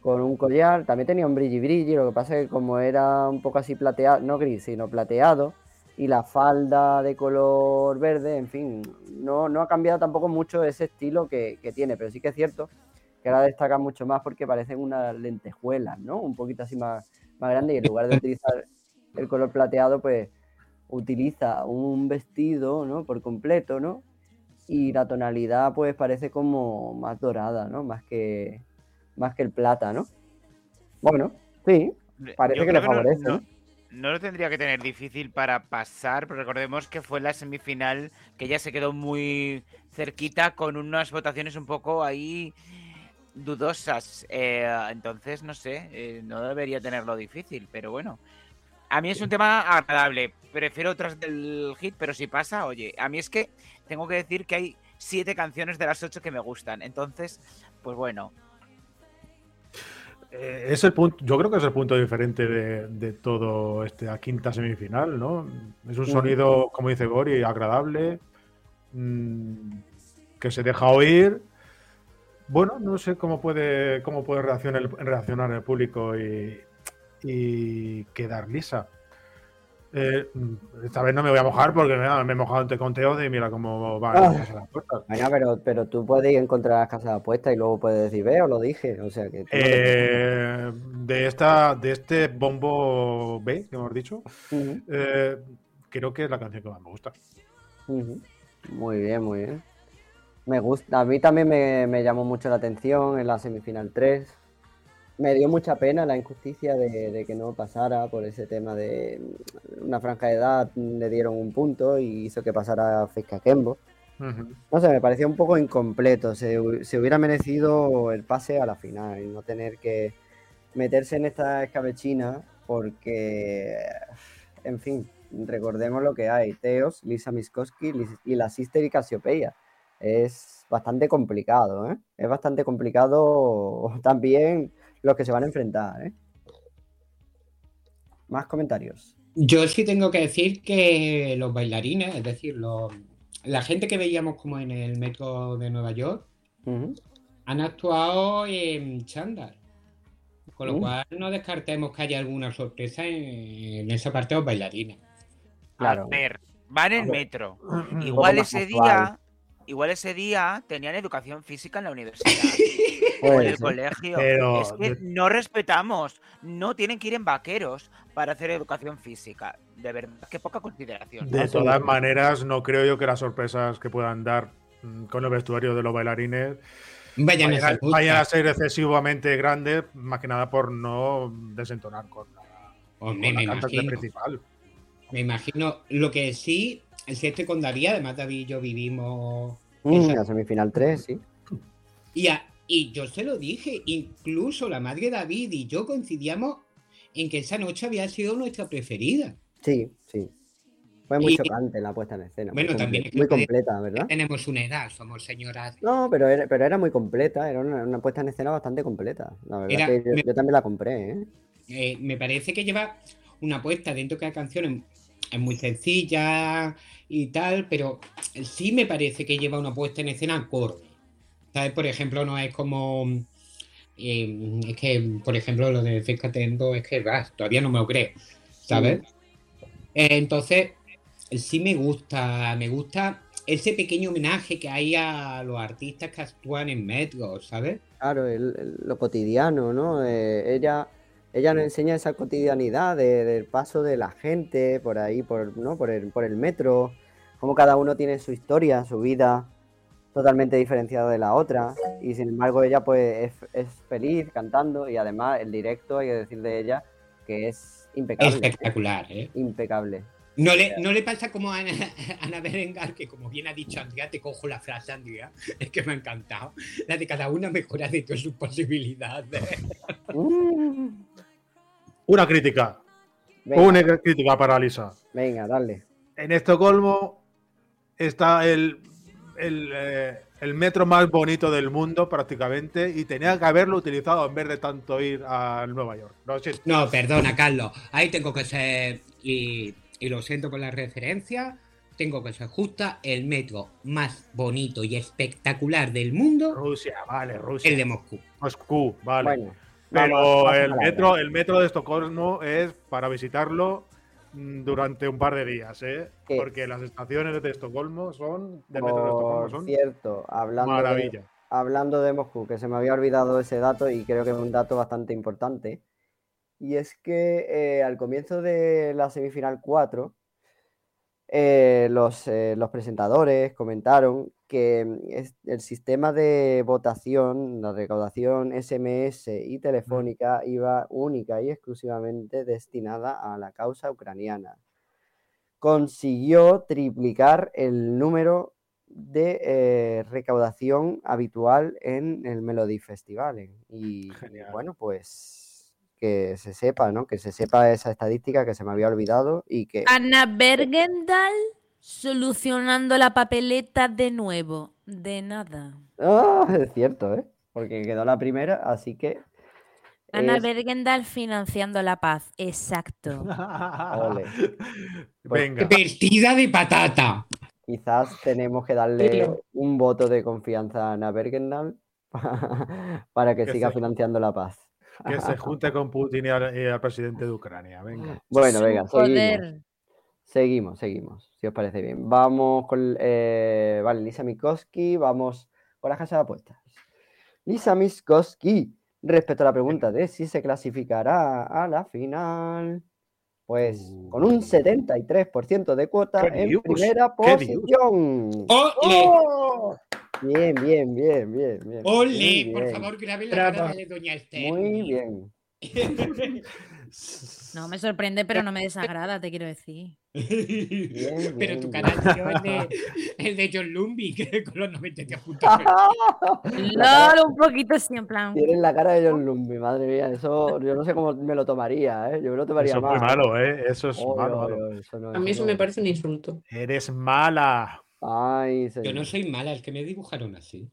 con un collar, también tenía un brilli brilli, lo que pasa es que como era un poco así plateado, no gris, sino plateado, y la falda de color verde, en fin, no, no ha cambiado tampoco mucho ese estilo que, que tiene, pero sí que es cierto que ahora destaca mucho más porque parecen unas lentejuelas, ¿no? Un poquito así más, más grande y en lugar de utilizar el color plateado, pues utiliza un vestido, ¿no? Por completo, ¿no? Y la tonalidad, pues, parece como más dorada, ¿no? Más que, más que el plata, ¿no? Bueno, sí, parece Yo que le favorece, No, ¿no? no lo tendría que tener difícil para pasar, pero recordemos que fue la semifinal que ya se quedó muy cerquita con unas votaciones un poco ahí dudosas. Eh, entonces, no sé, eh, no debería tenerlo difícil, pero bueno. A mí es un tema agradable. Prefiero otras del hit, pero si pasa, oye, a mí es que tengo que decir que hay siete canciones de las ocho que me gustan. Entonces, pues bueno, eh, es el punto, yo creo que es el punto diferente de, de todo esta quinta semifinal, ¿no? Es un Ujú. sonido, como dice Gori, agradable, mm, que se deja oír. Bueno, no sé cómo puede, cómo puede reaccionar el, reaccionar el público y, y quedar lisa. Eh, esta vez no me voy a mojar porque me, me he mojado ante conteos y mira cómo van Ah. las cosas. Venga, pero, pero tú puedes ir a encontrar las casas de apuestas y luego puedes decir, veo, lo dije. O sea que. Eh, de, esta, de este bombo B que hemos dicho, eh, creo que es la canción que más me gusta. Muy bien, muy bien. Me gusta. A mí también me, me llamó mucho la atención en la semifinal 3. Me dio mucha pena la injusticia de, de que no pasara por ese tema de mm, una franja de edad, le dieron un punto y hizo que pasara a Feska Kembo. No sé, me pareció un poco incompleto. Se, se hubiera merecido el pase a la final y no tener que meterse en esta escabechina porque, en fin, recordemos lo que hay. Teos, Lisa Miskowski y la Sister y Casiopeia. Es bastante complicado, ¿eh? Es bastante complicado también los que se van a enfrentar, ¿eh? Más comentarios. Yo sí tengo que decir que los bailarines, es decir, los- la gente que veíamos como en el metro de Nueva York, han actuado en chándal. Con lo Mm. cual no descartemos que haya alguna sorpresa en, en esa parte de los bailarines. Claro. a ver, van en metro. Igual ese día, igual ese día tenían educación física en la universidad en el colegio. Pero es que no respetamos, no tienen que ir en vaqueros para hacer educación física. De verdad, qué poca consideración. De todas maneras, no creo yo que las sorpresas que puedan dar mm, con el vestuario de los bailarines Vayan a vayan a, esa vayan a justa. ser excesivamente grandes, más que nada por no desentonar con la, con la me cantante imagino. principal. Me imagino. Lo que sí, sí estoy con Daría, además David y yo vivimos. Mm, esa- la semifinal 3, sí. Y, a- y yo se lo dije, incluso la madre David y yo coincidíamos en que esa noche había sido nuestra preferida. Sí, sí. Fue muy Y- chocante la puesta en escena. muy Bueno, también comple- es que muy completa, ¿verdad? Tenemos una edad, somos señoras. No, pero era, pero era muy completa, era una, una puesta en escena bastante completa. La verdad Era- que yo, me- yo también la compré, ¿eh? Eh, me parece que lleva una puesta dentro de cada canción es, muy sencilla y tal, pero sí me parece que lleva una puesta en escena acorde. ¿Sabes? Por ejemplo, no es como eh, es que, por ejemplo, lo de Fake Atento es que ah, todavía no me lo creo, ¿sabes? Eh, entonces, sí me gusta, me gusta ese pequeño homenaje que hay a los artistas que actúan en Metro, ¿sabes? Claro, el- el- lo cotidiano, ¿no? Eh, ella, ella nos enseña esa cotidianidad de- del paso de la gente por ahí, por, ¿no? por, el, por el metro, cómo cada uno tiene su historia, su vida totalmente diferenciada de la otra, y sin embargo ella pues es, es feliz cantando y además el directo, hay que decir de ella, que es impecable, Espectacular, ¿eh? impecable. No le, no le pasa como a Ana, a Ana Berengar, que como bien ha dicho Andrea, te cojo la frase, Andrea, es que me ha encantado. La de cada una mejora de todas sus posibilidades. Mm, Una crítica. venga, Una crítica para Lisa. venga, dale. En Estocolmo está el, el, eh, el metro más bonito del mundo prácticamente y tenía que haberlo utilizado en vez de tanto ir a Nueva York. No perdona, Carlos. Ahí tengo que ser, y, y lo siento por la referencia, tengo que ser justa, el metro más bonito y espectacular del mundo, Rusia, vale, Rusia. el de Moscú. Moscú, vale. Bueno, Pero vamos, el metro, el metro de Estocolmo es para visitarlo durante un par de días, ¿eh? ¿Qué? Porque las estaciones de Estocolmo son del metro de Estocolmo son cierto, hablando de, maravilla. hablando de Moscú, que se me había olvidado ese dato y creo que es un dato bastante importante. Y es que eh, al comienzo de la semifinal 4, eh, los, eh, los presentadores comentaron que mm, es- el sistema de votación, la recaudación SMS y telefónica iba única y exclusivamente destinada a la causa ucraniana. Consiguió triplicar el número de eh, recaudación habitual en el Melody Festival. Y, y Genial. bueno, pues que se sepa, ¿no? Que se sepa esa estadística que se me había olvidado y que... Ana Bergendal solucionando la papeleta de nuevo. De nada. Ah, es cierto, ¿eh? Porque quedó la primera, así que... Ana es- Bergendal financiando la paz. Exacto. Ole. Pues, Venga. De patata. Quizás tenemos que darle un voto de confianza a Ana Bergendal para que Que siga financiando la paz. Que se junte con Putin y al, y al presidente de Ucrania. Venga. Bueno, venga, seguimos. Seguimos, seguimos, si os parece bien. Vamos con, eh, vale, Lisa Mikoski, vamos con la casa de apuestas. Lisa Mikoski, respecto a la pregunta de si se clasificará a la final, pues con un 73% de cuota Uh. ¿Qué en dios? primera posición. ¡Oh! Bien, bien, bien, bien, bien. ¡Ole! Por favor, graben la Bravo. cara de Doña Esther. Muy bien. No me sorprende, pero no me desagrada, te quiero decir. Bien, Pero tu canal tío, es de, el de John Lumby, que con los 93 puntos. LOL, un poquito así, en plan. Tienen la cara de John Lumby, madre mía, eso yo no sé cómo me lo tomaría, ¿eh? Yo me lo tomaría Eso es mal. muy malo, ¿eh? Eso es malo, eso no, A mí eso no. me parece un insulto. Eres mala. Ay, Yo no soy mala, es que me dibujaron así.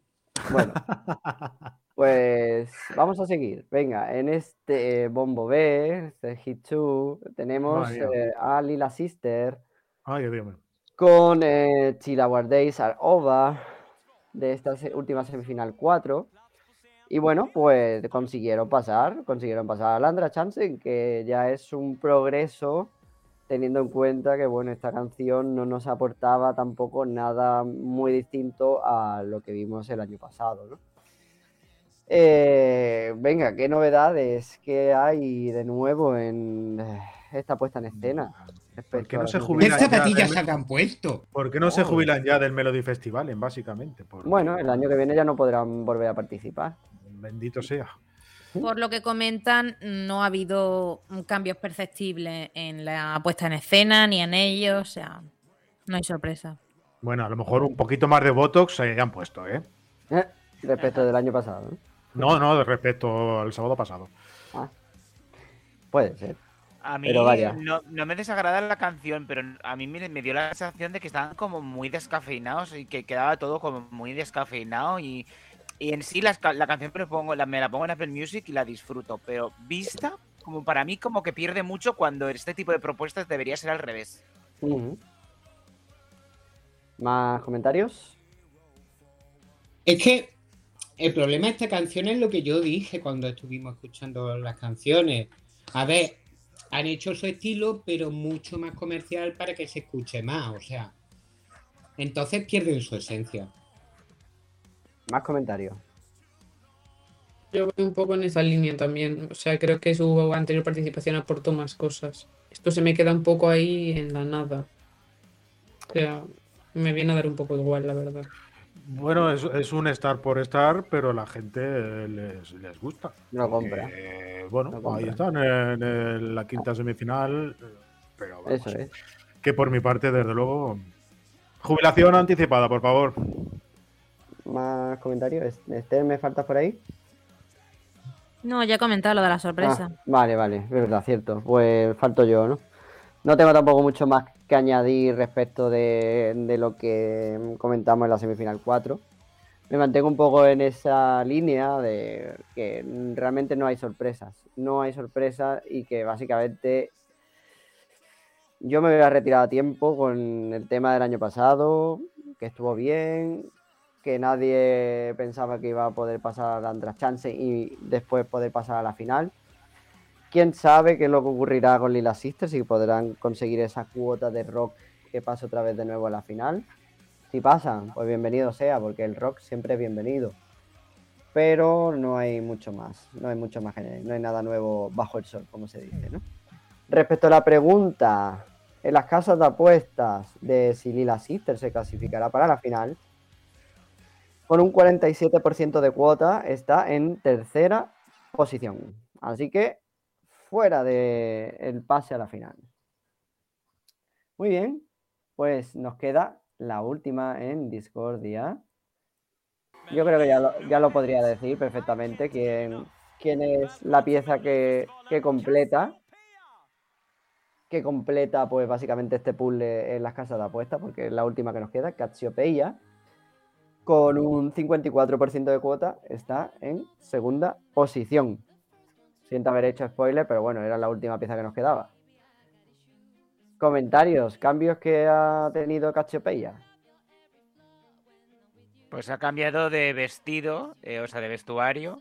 Bueno, pues vamos a seguir. Venga, en este eh, Bombo B, este Hit 2, tenemos mía. eh, a Lila Sister Ay, con eh, Till Our Days Are Over de esta se- última semifinal 4. Y bueno, pues consiguieron pasar, consiguieron pasar a Landra Chansen, que ya es un progreso teniendo en cuenta que bueno, esta canción no nos aportaba tampoco nada muy distinto a lo que vimos el año pasado, ¿no? Eh, venga, ¿qué novedades que hay de nuevo en eh, esta puesta en escena? respecto qué no se Jubilan ya zapatillas de- se han puesto? ¿Por qué no se Oh. jubilan ya del Melody Festival, en básicamente? Porque, Bueno, el año que viene ya no podrán volver a participar. Bendito sea. Por lo que comentan, no ha habido cambios perceptibles en la puesta en escena ni en ellos, o sea, no hay sorpresa. Bueno, a lo mejor un poquito más de Botox se han puesto, ¿eh? Eh, Respecto del año pasado. ¿no? No, no, respecto al sábado pasado. Ah, puede ser. A mí Pero vaya. no, no me desagrada la canción, pero a mí me, me dio la sensación de que estaban como muy descafeinados y que quedaba todo como muy descafeinado y, y en sí la, canción me, pongo, la, me la pongo en Apple Music y la disfruto, pero vista, como para mí como que pierde mucho cuando este tipo de propuestas debería ser al revés. ¿Más comentarios? Es que el problema de esta canción es lo que yo dije cuando estuvimos escuchando las canciones. A ver, han hecho su estilo, pero mucho más comercial para que se escuche más. O sea, entonces pierden su esencia. Más comentarios. Yo voy un poco en esa línea también. O sea, creo que su anterior participación aportó más cosas. Esto se me queda un poco ahí en la nada. O sea, me viene a dar un poco igual, la verdad. Bueno, es, es un estar por estar, pero la gente les, les gusta. No compra. Bueno, No compra. ahí están en, en la quinta semifinal. Pero vamos, Eso es. que por mi parte, desde luego. Jubilación anticipada, por favor. Más comentarios. Es- Esther, ¿me faltas por ahí? No, ya he comentado lo de la sorpresa. Ah, vale, vale, es verdad, cierto. Pues falto yo, ¿no? No tengo tampoco mucho más que añadir respecto de, de lo que comentamos en la semifinal 4. Me mantengo un poco en esa línea de que realmente no hay sorpresas. No hay sorpresas y que básicamente yo me voy a retirar a tiempo con el tema del año pasado, que estuvo bien, que nadie pensaba que iba a poder pasar a Andras Chance y después poder pasar a la final. Quién sabe qué es lo que ocurrirá con Lila Sisters y podrán conseguir esa cuota de rock que pase otra vez de nuevo a la final. Si pasan, pues bienvenido sea, porque el rock siempre es bienvenido. Pero no hay mucho más, no hay mucho más, no hay nada nuevo bajo el sol, como se dice, ¿no? Respecto a la pregunta, en las casas de apuestas de si Lila Sisters se clasificará para la final, con un 47% de cuota está en tercera posición. Así que fuera del el pase a la final. Muy bien, pues nos queda la última en Discordia. Yo creo que ya lo, ya lo podría decir perfectamente quién, quién es la pieza que, que completa que completa pues básicamente este puzzle en las casas de apuestas, porque es la última que nos queda, Cassiopeia, con un 54% de cuota, está en segunda posición. Siento haber hecho spoiler, pero bueno, era la última pieza que nos quedaba. Comentarios, cambios que ha tenido Cassiopeia. Pues ha cambiado de vestido, eh, o sea, de vestuario.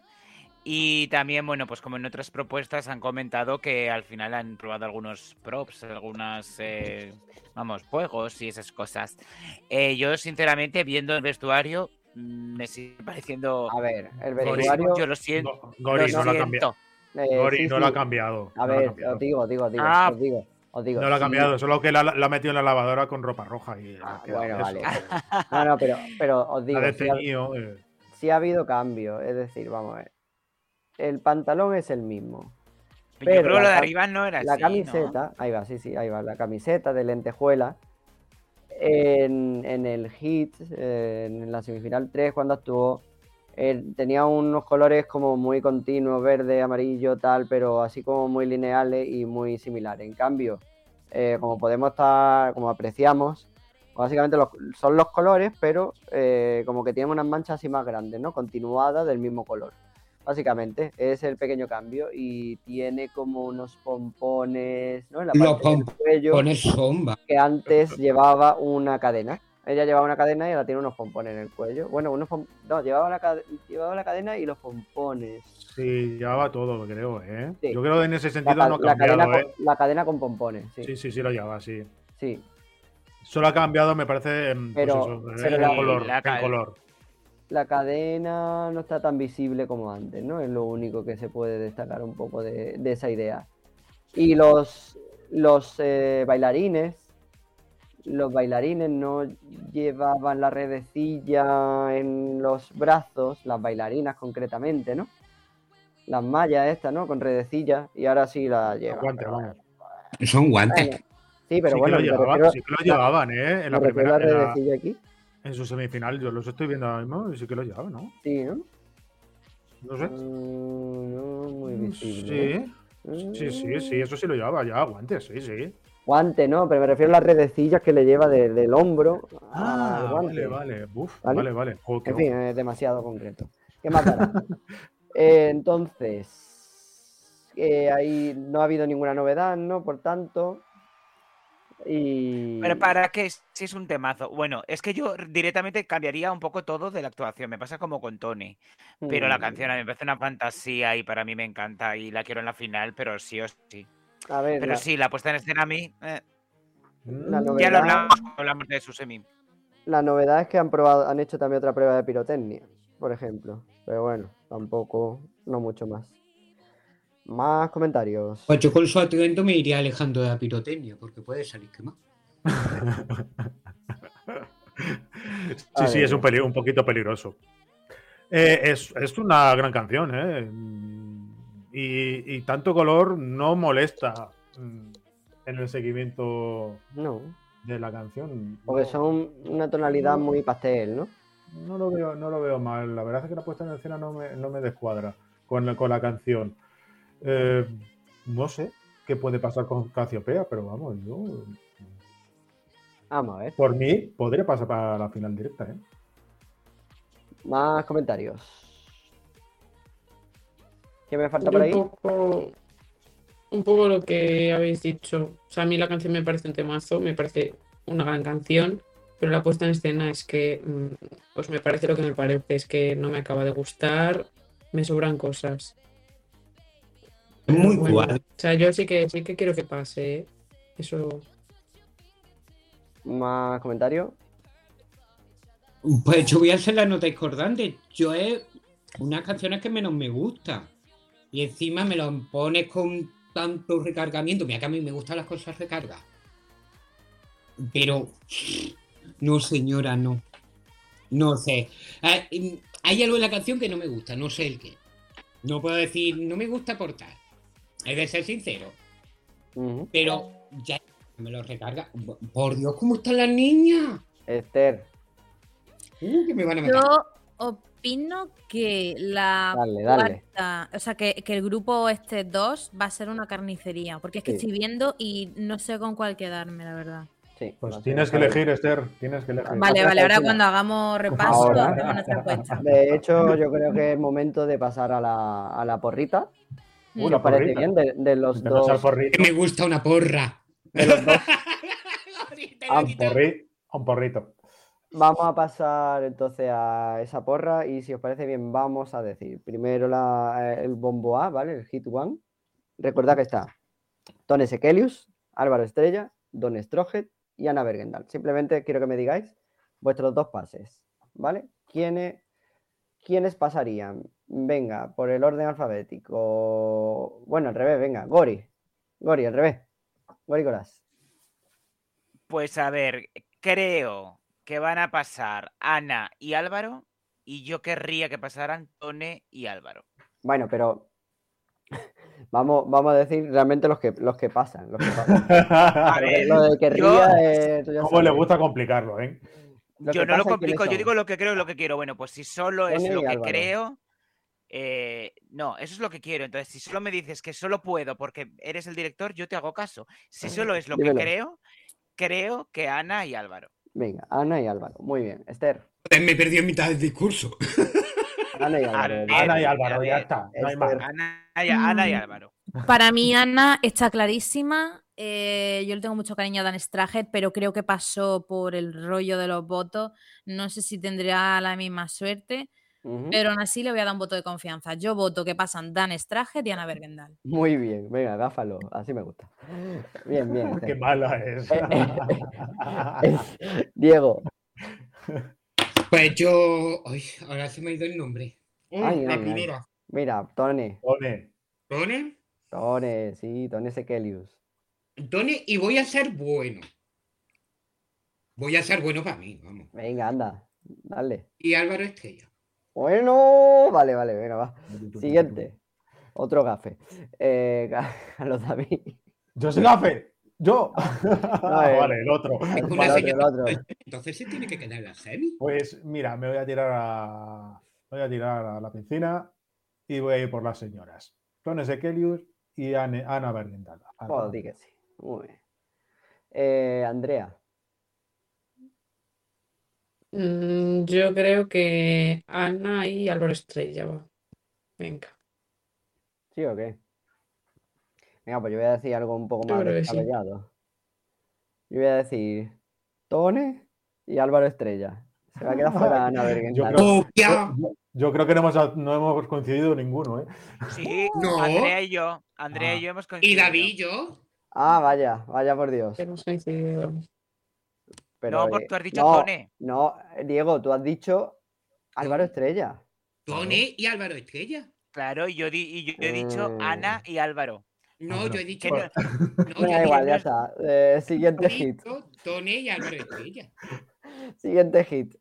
Y también, bueno, pues como en otras propuestas han comentado que al final han probado algunos props, algunas, eh, vamos, juegos y esas cosas. Eh, yo, sinceramente, viendo el vestuario, mm, me sigue pareciendo... A ver, el Gori, vestuario. Yo lo siento. Go- Gori lo no, lo ha eh, Gori sí, no lo ha sí. cambiado. A no ha ver, cambiado. os digo, os digo, os digo, Ah. os digo, os digo. No lo ha sí, cambiado, solo que la, la ha metido en la lavadora con ropa roja y Ah, ha bueno, eso. vale. No, no, pero, pero os digo, Ha sí ha- desteñido, eh. sí ha habido cambio. Es decir, vamos a ver. El pantalón es el mismo. Yo Pero creo la que lo de arriba no era La así, ¿no? camiseta, ahí va, sí, sí, ahí va. La camiseta de lentejuela. En, en el hit, en la semifinal 3, cuando actuó, eh, tenía unos colores como muy continuos, verde, amarillo, tal, pero así como muy lineales y muy similares. En cambio, eh, como podemos estar, como apreciamos, básicamente los- son los colores, pero eh, como que tienen unas manchas así más grandes, ¿no? Continuadas del mismo color. Básicamente, es el pequeño cambio y tiene como unos pompones, ¿no? En la Los parte del cuello Pone sombra. que antes llevaba una cadena. Ella llevaba una cadena y ahora tiene unos pompones en el cuello. Bueno, unos pom- no, llevaba la, cade- llevaba la cadena y los pompones. Sí, llevaba todo, creo, ¿eh? Sí. Yo creo que en ese La, sentido ca- no ha la cadena cambiado, con, ¿eh? la cadena con pompones, sí. Sí, sí, sí lo llevaba, sí. sí. Solo ha cambiado, me parece, en, pues Pero- eso, pero en la- color. la en ca- color. La cadena no está tan visible como antes, ¿no? Es lo único que se puede destacar un poco de, de esa idea. Y los, los eh, bailarines, los bailarines no llevaban la redecilla en los brazos, las bailarinas concretamente, ¿no? Las mallas estas, ¿no? Con redecilla, y ahora sí la llevan. Guante, pero vamos. Son guantes. Sí, pero sí, bueno, que lo llevaban, refiero- sí que lo llevaban, ¿eh? En la primera, la en, la- redecilla aquí. En su semifinal, yo los estoy viendo ahora mismo y sí que lo llevaban, ¿no? Sí, ¿no? No sé. Mm, no muy visible. Sí, sí, sí, sí, eso sí lo llevaba ya, guantes, sí, sí. Guante, no, pero me refiero a las redecillas que le lleva de- del hombro Ah, guante. vale, vale. Uf, ¿Vale? vale, vale. Joder, En fin, es demasiado concreto. ¿Qué más dará? Eh, entonces, eh, ahí no ha habido ninguna novedad, ¿no? Por tanto, Y... Pero ¿para qué? Si es un temazo. Bueno, es que yo directamente cambiaría un poco todo de la actuación. Me pasa como con Tony. Pero la Mm, canción a mí me parece una fantasía y para mí me encanta y la quiero en la final, pero sí o sí. A ver, Pero la, sí, la puesta en escena a mí. eh, la Mm, ya novedad, lo hablamos cuando hablamos de su semi. la novedad es que han probado, han hecho también otra prueba de pirotecnia, por ejemplo. Pero bueno, tampoco, no mucho más. Más comentarios. Pues yo con su atuendo me iría alejando de la pirotecnia, porque puede salir quemado. Sí, sí, es un, ver. peli- un poquito peligroso. Eh, es, es una gran canción, ¿eh? Mm, Y, y tanto color no molesta mm, en el seguimiento No, de la canción. porque No- son una tonalidad muy pastel, ¿no? No lo veo, no lo veo mal. La verdad es que la puesta en escena no me, no me descuadra con con la canción. Eh, no sé qué puede pasar con Casiopea, pero vamos, yo Vamos a ver. por mí podría pasar para la final directa, ¿eh? Más comentarios. ¿Qué me falta Yo por ahí? Un poco, un poco lo que habéis dicho. O sea, a mí la canción me parece un temazo, me parece una gran canción, pero la puesta en escena es que, mm, pues me parece lo que me parece, es que no me acaba de gustar, me sobran cosas. Es muy Bueno, cuadro. o sea, yo sí que sí que quiero que pase, ¿eh? Eso. Más comentarios. Pues yo voy a hacer la nota discordante. Yo es unas canciones que menos me gusta. Y encima me lo pones con tanto recargamiento. Mira que a mí me gustan las cosas recargadas. Pero no, señora, no. No sé. Ah, mm, Hay algo en la canción que no me gusta, no sé el qué. No puedo decir, no me gusta por tal. Es de ser sincero. Pero ya me lo recarga. Por Dios, ¿cómo están las niñas? Esther, Uh, que me van a matar. Yo opino que la Dale, dale. cuarta, o sea, que, que el grupo este 2 va a ser una carnicería, porque es que Sí. estoy viendo y no sé con cuál quedarme, la verdad. sí. Pues tienes que elegir, Esther. Tienes que elegir. Vale, vale, ahora cuando hagamos repaso Ahora. hacemos nuestra apuesta. De hecho, yo creo que es momento de pasar a la, a la porrita. ¿Os la parece porrita. bien? De, de los dos. me gusta una porra. de los dos. Ahorita Ah, Un, porri- un porrito. Vamos a pasar entonces a esa porra y si os parece bien, vamos a decir primero la- el bombo A, ¿vale? El hit one. Recordad que está Tone Sekelius, Álvaro Estrella, Don Strohet y Ana Bergendal. Simplemente quiero que me digáis vuestros dos pases, ¿vale? ¿Quiénes, quiénes pasarían? Venga, por el orden alfabético. Bueno, al revés, venga. Gori. Gori, al revés. Gori Coraz. Pues a ver, creo que van a pasar Ana y Álvaro y yo querría que pasaran Tone y Álvaro. Bueno, pero vamos, vamos a decir realmente los que, los que pasan. Los que pasan. A ver, lo de que yo- eh, ¿Cómo le gusta complicarlo, eh? Yo no lo pasan, ¿quiénes complico, yo digo lo que creo y lo que quiero. Bueno, pues si solo es lo que Álvaro. creo, eh, no, eso es lo que quiero. Entonces, si solo me dices que solo puedo porque eres el director, yo te hago caso. Si solo es lo Dímelo. que creo, creo que Ana y Álvaro. Venga, Ana y Álvaro. Muy bien. Esther. Me perdí en mitad del discurso. Ana y Álvaro. ver, Ana y a Álvaro, ya está. No hay más. Ana y, Ana y Mm. Álvaro. Para mí, Ana está clarísima. eh, yo le tengo mucho cariño a Dan Strahet, pero creo que pasó por el rollo de los votos. No sé si tendrá la misma suerte, Pero aún así le voy a dar un voto de confianza. Yo voto que pasan Dan Strahet y Ana Bergendal. Muy bien. Venga, gáfalo. Así me gusta. Bien, bien. Qué mala es. Es- Diego. Pues yo. Ay, ahora se me ha ido el nombre. Mm, Ay, la ay, ay. primera. Mira, Tone. Tone. Tone. Tone, sí, Tone Sekelius. Tone, y voy a ser bueno. Voy a ser bueno para mí, vamos. Venga, anda. Dale. Y Álvaro Estrella. Bueno, vale, vale, venga, va. Siguiente. Otro gafe. Eh, Carlos David. Yo soy gafe. Yo. eh. vale, el otro. Es El una otro, señora- el otro. Entonces se tiene que quedar la semi. Pues mira, me voy a tirar a. Voy a tirar a la piscina y voy a ir por las señoras. Tone Sekelius y Anne- Ana Bergendal. Joder, di que sí. Muy bien. Eh, Andrea. Mm, yo creo que Ana y Álvaro Estrella va. Venga. ¿Sí o qué? Venga, pues yo voy a decir algo un poco Yo más creo que sí. descabellado. Yo voy a decir Tone y Álvaro Estrella. Se va a quedar fuera Ana Yo creo- ¡Copia! Yo, yo creo que no hemos, no hemos coincidido ninguno, ¿eh? Sí, No. Andrea y yo. Andrea Ah. y yo hemos Y coincidido. David y yo. Ah, vaya, vaya por Dios. Hemos coincidido. Pero, no, eh, porque tú has dicho no, Tone. No, Diego, tú has dicho Álvaro Estrella. Tone y Álvaro Estrella. Claro, y yo, di- y yo he dicho Mm. Ana y Álvaro. No, yo he dicho. Que No, no- igual, ya está. Eh, siguiente hit. Tone y Álvaro Estrella. Siguiente hit.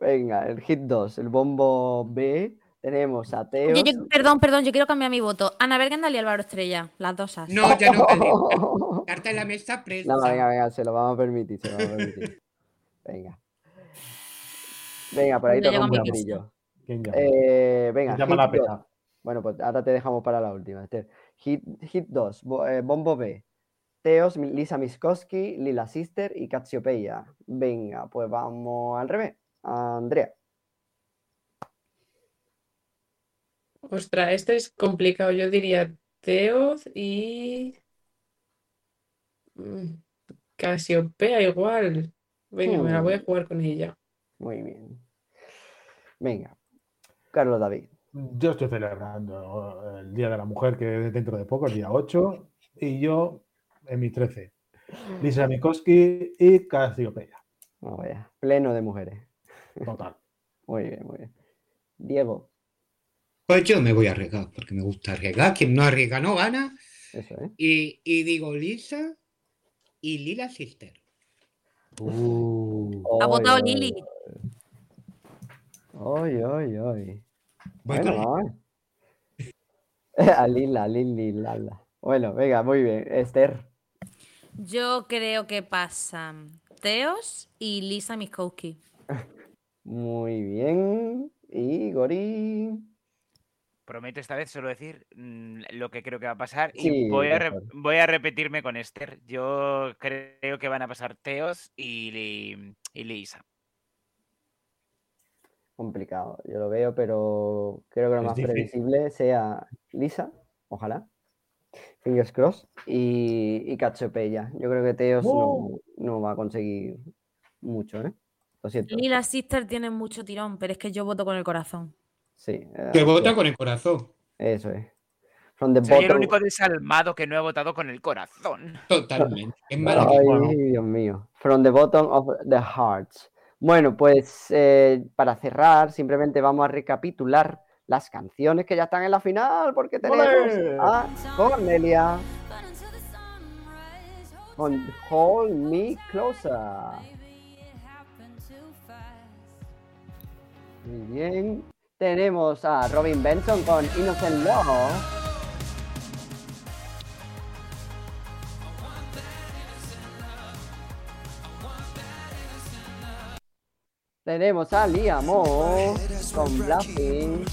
Venga, el hit 2, el bombo B. Tenemos a Teo. Yo- perdón, perdón, yo quiero cambiar mi voto. Ana Bergendal y Álvaro Estrella, las dos as. No, ya no. Carta en la mesa, presa. No, venga, venga, se lo vamos a permitir, se lo vamos a permitir. Venga. Venga, por ahí toca un a mi brillo. ¿Quién llama? Eh, venga, ¿Quién llama la peta? Bueno, pues ahora te dejamos para la última. Esther. Hit, hit 2, bombo B. Teos, Lisa Miskowski, Lila Sister y Cacciopeia. Venga, pues vamos al revés. Andrea. Ostras, este es complicado. Yo diría Teoz y. mm, Casiopea igual. Venga, me la voy a jugar con ella. Muy bien. Venga. Carlos David. Yo estoy celebrando el Día de la Mujer, que es dentro de poco, el día 8, y yo en mis 13. Lisa Mikoski y Casiopeia. Vamos allá. Pleno de mujeres. Total. Muy bien, muy bien. Diego. Pues yo me voy a arriesgar, porque me gusta arriesgar. Quien no arriesga no gana. Eso, ¿eh? Y, y digo Lisa y Lila Sister. Uh, Ha Oy, votado oy, Lili. Oy, oy, oy. Voy Bueno. A Lila, Lili, Lala. Bueno, venga, muy bien. Esther. Yo creo que pasan Teos y Lisa Miskowski. Muy bien. Y Gori. Prometo esta vez solo decir mm, lo que creo que va a pasar y voy, a voy repetirme con Esther. Yo creo que van a pasar Teos y, Li- y Lisa. Complicado. Yo lo veo, pero creo que lo Es más difícil. previsible sea Lisa. Ojalá. Fingers crossed. Y, y Cachopeya. Yo creo que Teos no, ¡Oh! no va a conseguir mucho, ¿eh? Lo siento. Lila Sister tiene mucho tirón, pero es que yo voto con el corazón. Sí. Que sí, vota con el corazón. Eso es. From the Soy el bottom- único desalmado que no he votado con el corazón. Totalmente. Es Ay, maravilloso. Dios mío. From the bottom of the hearts. Bueno, pues eh, para cerrar, simplemente vamos a recapitular las canciones que ya están en la final, porque tenemos a Cornelia con Hold Me Closer. Muy bien. Tenemos a Robin Benson con Innocent Love. Tenemos a Liamo con Bluffing.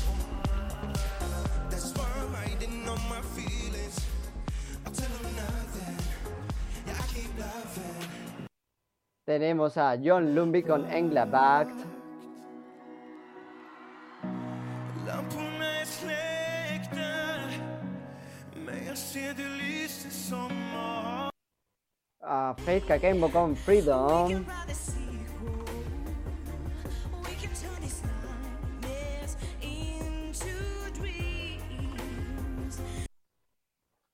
Tenemos a John Lumby con Englabakt. Lamporna A Faith Kakembo con Freedom.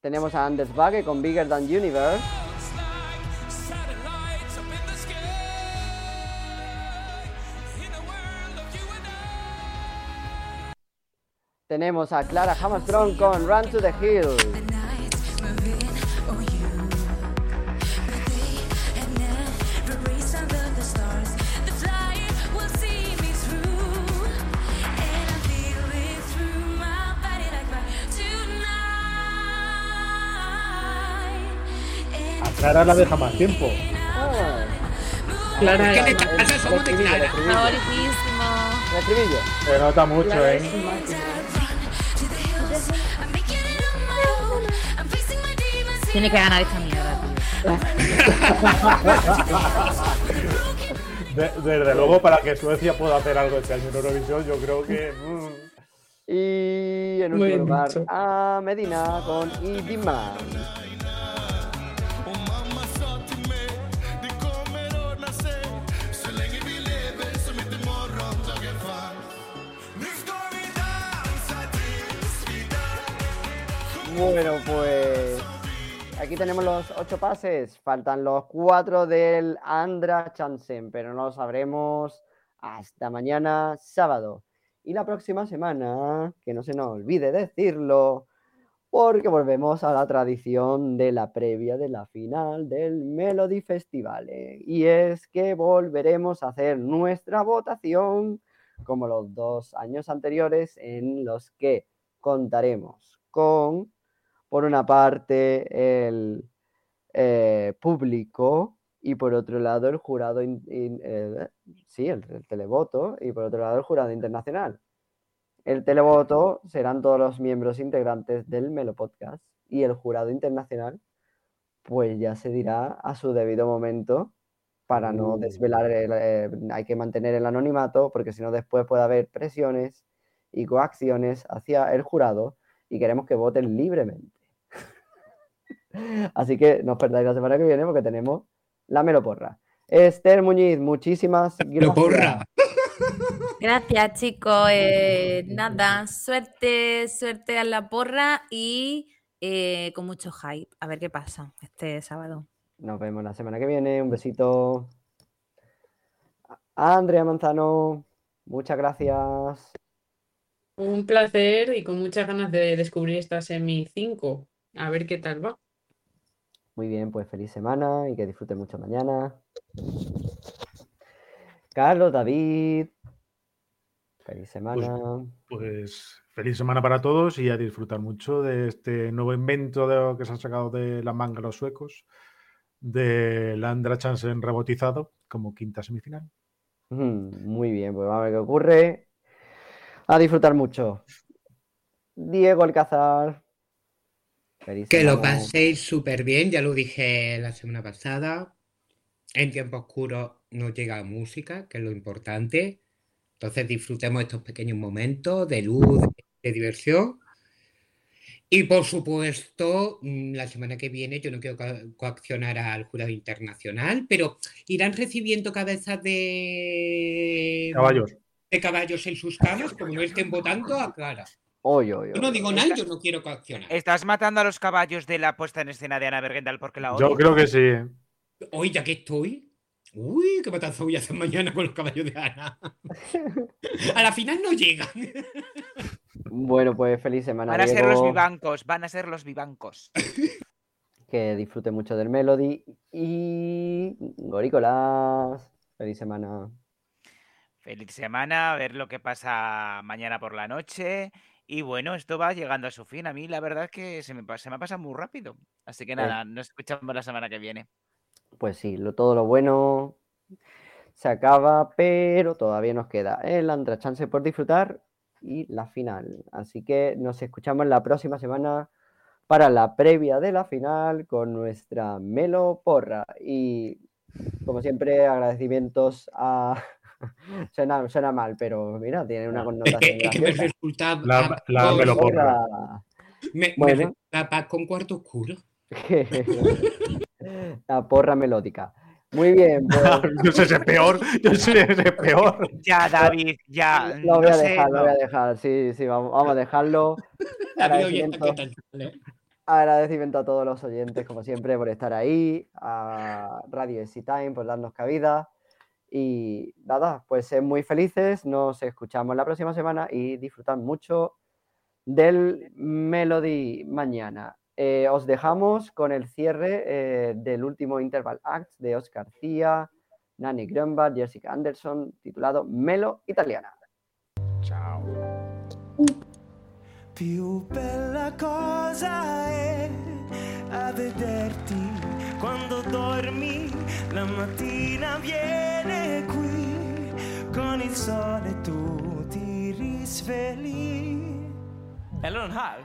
Tenemos a Anders Bagge con Bigger Than Universe. Tenemos a Clara Hammerstrong con Run to the Hill. Clara la deja más tiempo. Ah, Clara, es esta casa somos de Clara. El estribillo. Se nota mucho, Clara ¿eh? Tiene que ganar esta mierda, tío. De- desde luego, para que Suecia pueda hacer algo este año en Eurovisión, yo creo que. mm, Y en último lugar a Medina con Idiman. Bueno, pues aquí tenemos los ocho pases. Faltan los cuatro del Andra Chansen, pero no lo sabremos hasta mañana sábado. Y la próxima semana, que no se nos olvide decirlo, porque volvemos a la tradición de la previa de la final del Melody Festival. ¿eh? Y es que volveremos a hacer nuestra votación como los dos años anteriores en los que contaremos con, por una parte, el eh, público y por otro lado el jurado, in- in- eh, sí, el, el televoto y por otro lado el jurado internacional. El televoto serán todos los miembros integrantes del Melo Podcast y el jurado internacional, pues ya se dirá a su debido momento para no Uh. desvelar, el, eh, hay que mantener el anonimato porque si no después puede haber presiones y coacciones hacia el jurado y queremos que voten libremente. Así que no os perdáis la semana que viene porque tenemos la Meloporra. Esther Muñiz, muchísimas Lo gracias. porra. Gracias, chicos. Eh, nada, suerte, suerte a la porra y eh, con mucho hype. A ver qué pasa este sábado. Nos vemos la semana que viene. Un besito. A Andrea Manzano, muchas gracias. Un placer y con muchas ganas de descubrir esta semi 5. A ver qué tal va. Muy bien, pues feliz semana y que disfruten mucho mañana. Carlos, David, feliz semana. Pues feliz semana para todos y a disfrutar mucho de este nuevo invento de, que se han sacado de la manga los suecos, del Andra Chansen rebotizado como quinta semifinal. Mm, Muy bien, pues vamos a ver qué ocurre. A disfrutar mucho. Diego Alcázar. Feliz Que lo paséis súper bien, ya lo dije la semana pasada. En tiempo oscuro nos llega música, que es lo importante. Entonces disfrutemos estos pequeños momentos de luz, de, de diversión. Y por supuesto, mm, la semana que viene yo no quiero co- coaccionar al jurado internacional, pero irán recibiendo cabezas de Caballos. de caballos en sus camas, como no estén votando a cara. Oy, oy, Yo no digo nada, yo no quiero coaccionar. ¿Estás matando a los caballos de la puesta en escena de Ana Bergendal porque la Yo odias? creo que sí. Hoy ya que estoy. Uy, qué matanza voy a hacer mañana con los caballos de Ana. A la final no llegan. Bueno, pues feliz semana, Van a ser los vivancos, van a ser los vivancos. Que disfrute mucho del Melody. Y Gorícolas. Feliz semana. Feliz semana, a ver lo que pasa mañana por la noche. Y bueno, esto va llegando a su fin. A mí la verdad es que se me, pa- se me ha pasado muy rápido. Así que nada, nos escuchamos la semana que viene. Pues sí, lo, todo lo bueno se acaba, pero todavía nos queda el Andra Chance por disfrutar y la final. Así que nos escuchamos la próxima semana para la previa de la final con nuestra Melo Porra. Y como siempre, agradecimientos a. suena, suena mal, pero mira, tiene una Es connotación que, es que me graciosa. resulta. La- me lo pongo. Porra. me, me Bueno. paz con cuarto oscuro. la porra melódica. Muy bien, pues. Yo sé si es peor. Yo sé si es peor. Ya, David, ya. Lo voy no a sé, dejar, lo no. voy a dejar. Sí, sí, vamos, vamos a dejarlo. David, oye, ¿qué Agradecimiento, agradecimiento a todos los oyentes, como siempre, por estar ahí. A Radio Easy Time por darnos cabida. Y nada, pues ser muy felices. Nos escuchamos la próxima semana y disfrutar mucho del Melody mañana. Eh, os dejamos con el cierre eh, del último Interval Act de Oscar Cía, Nani Grunbach, Jessica Anderson, titulado Melo Italiana. Chao. Più bella cosa è a vederti quando dormi, la mattina viene qui con il sole tu ti risvegli. Eller den här.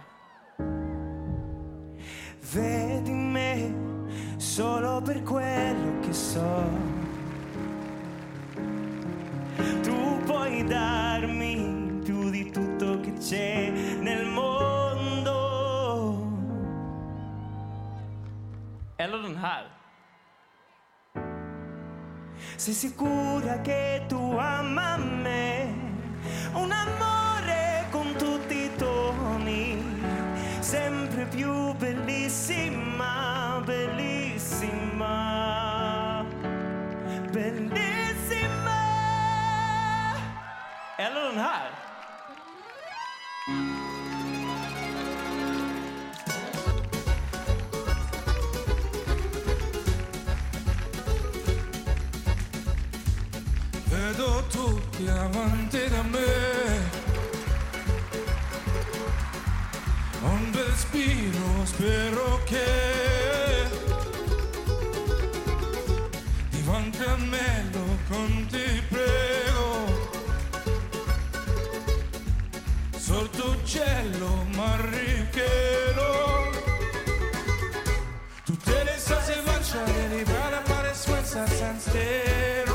Vedi me solo per quello che so. Tu puoi darmi più di tutto che c'è Eller den här. Sei sicura che tu ama un amore con tutti i toni, sempre più bellissima, bellissima, bellissima. Eller den här. Saranno tutti avanti da me. Un respiro, spero che davanti a me lo conti, prego. Sordo uccello, marrichero. Tutte le sase faccia, arrivare a fare sforza senza te.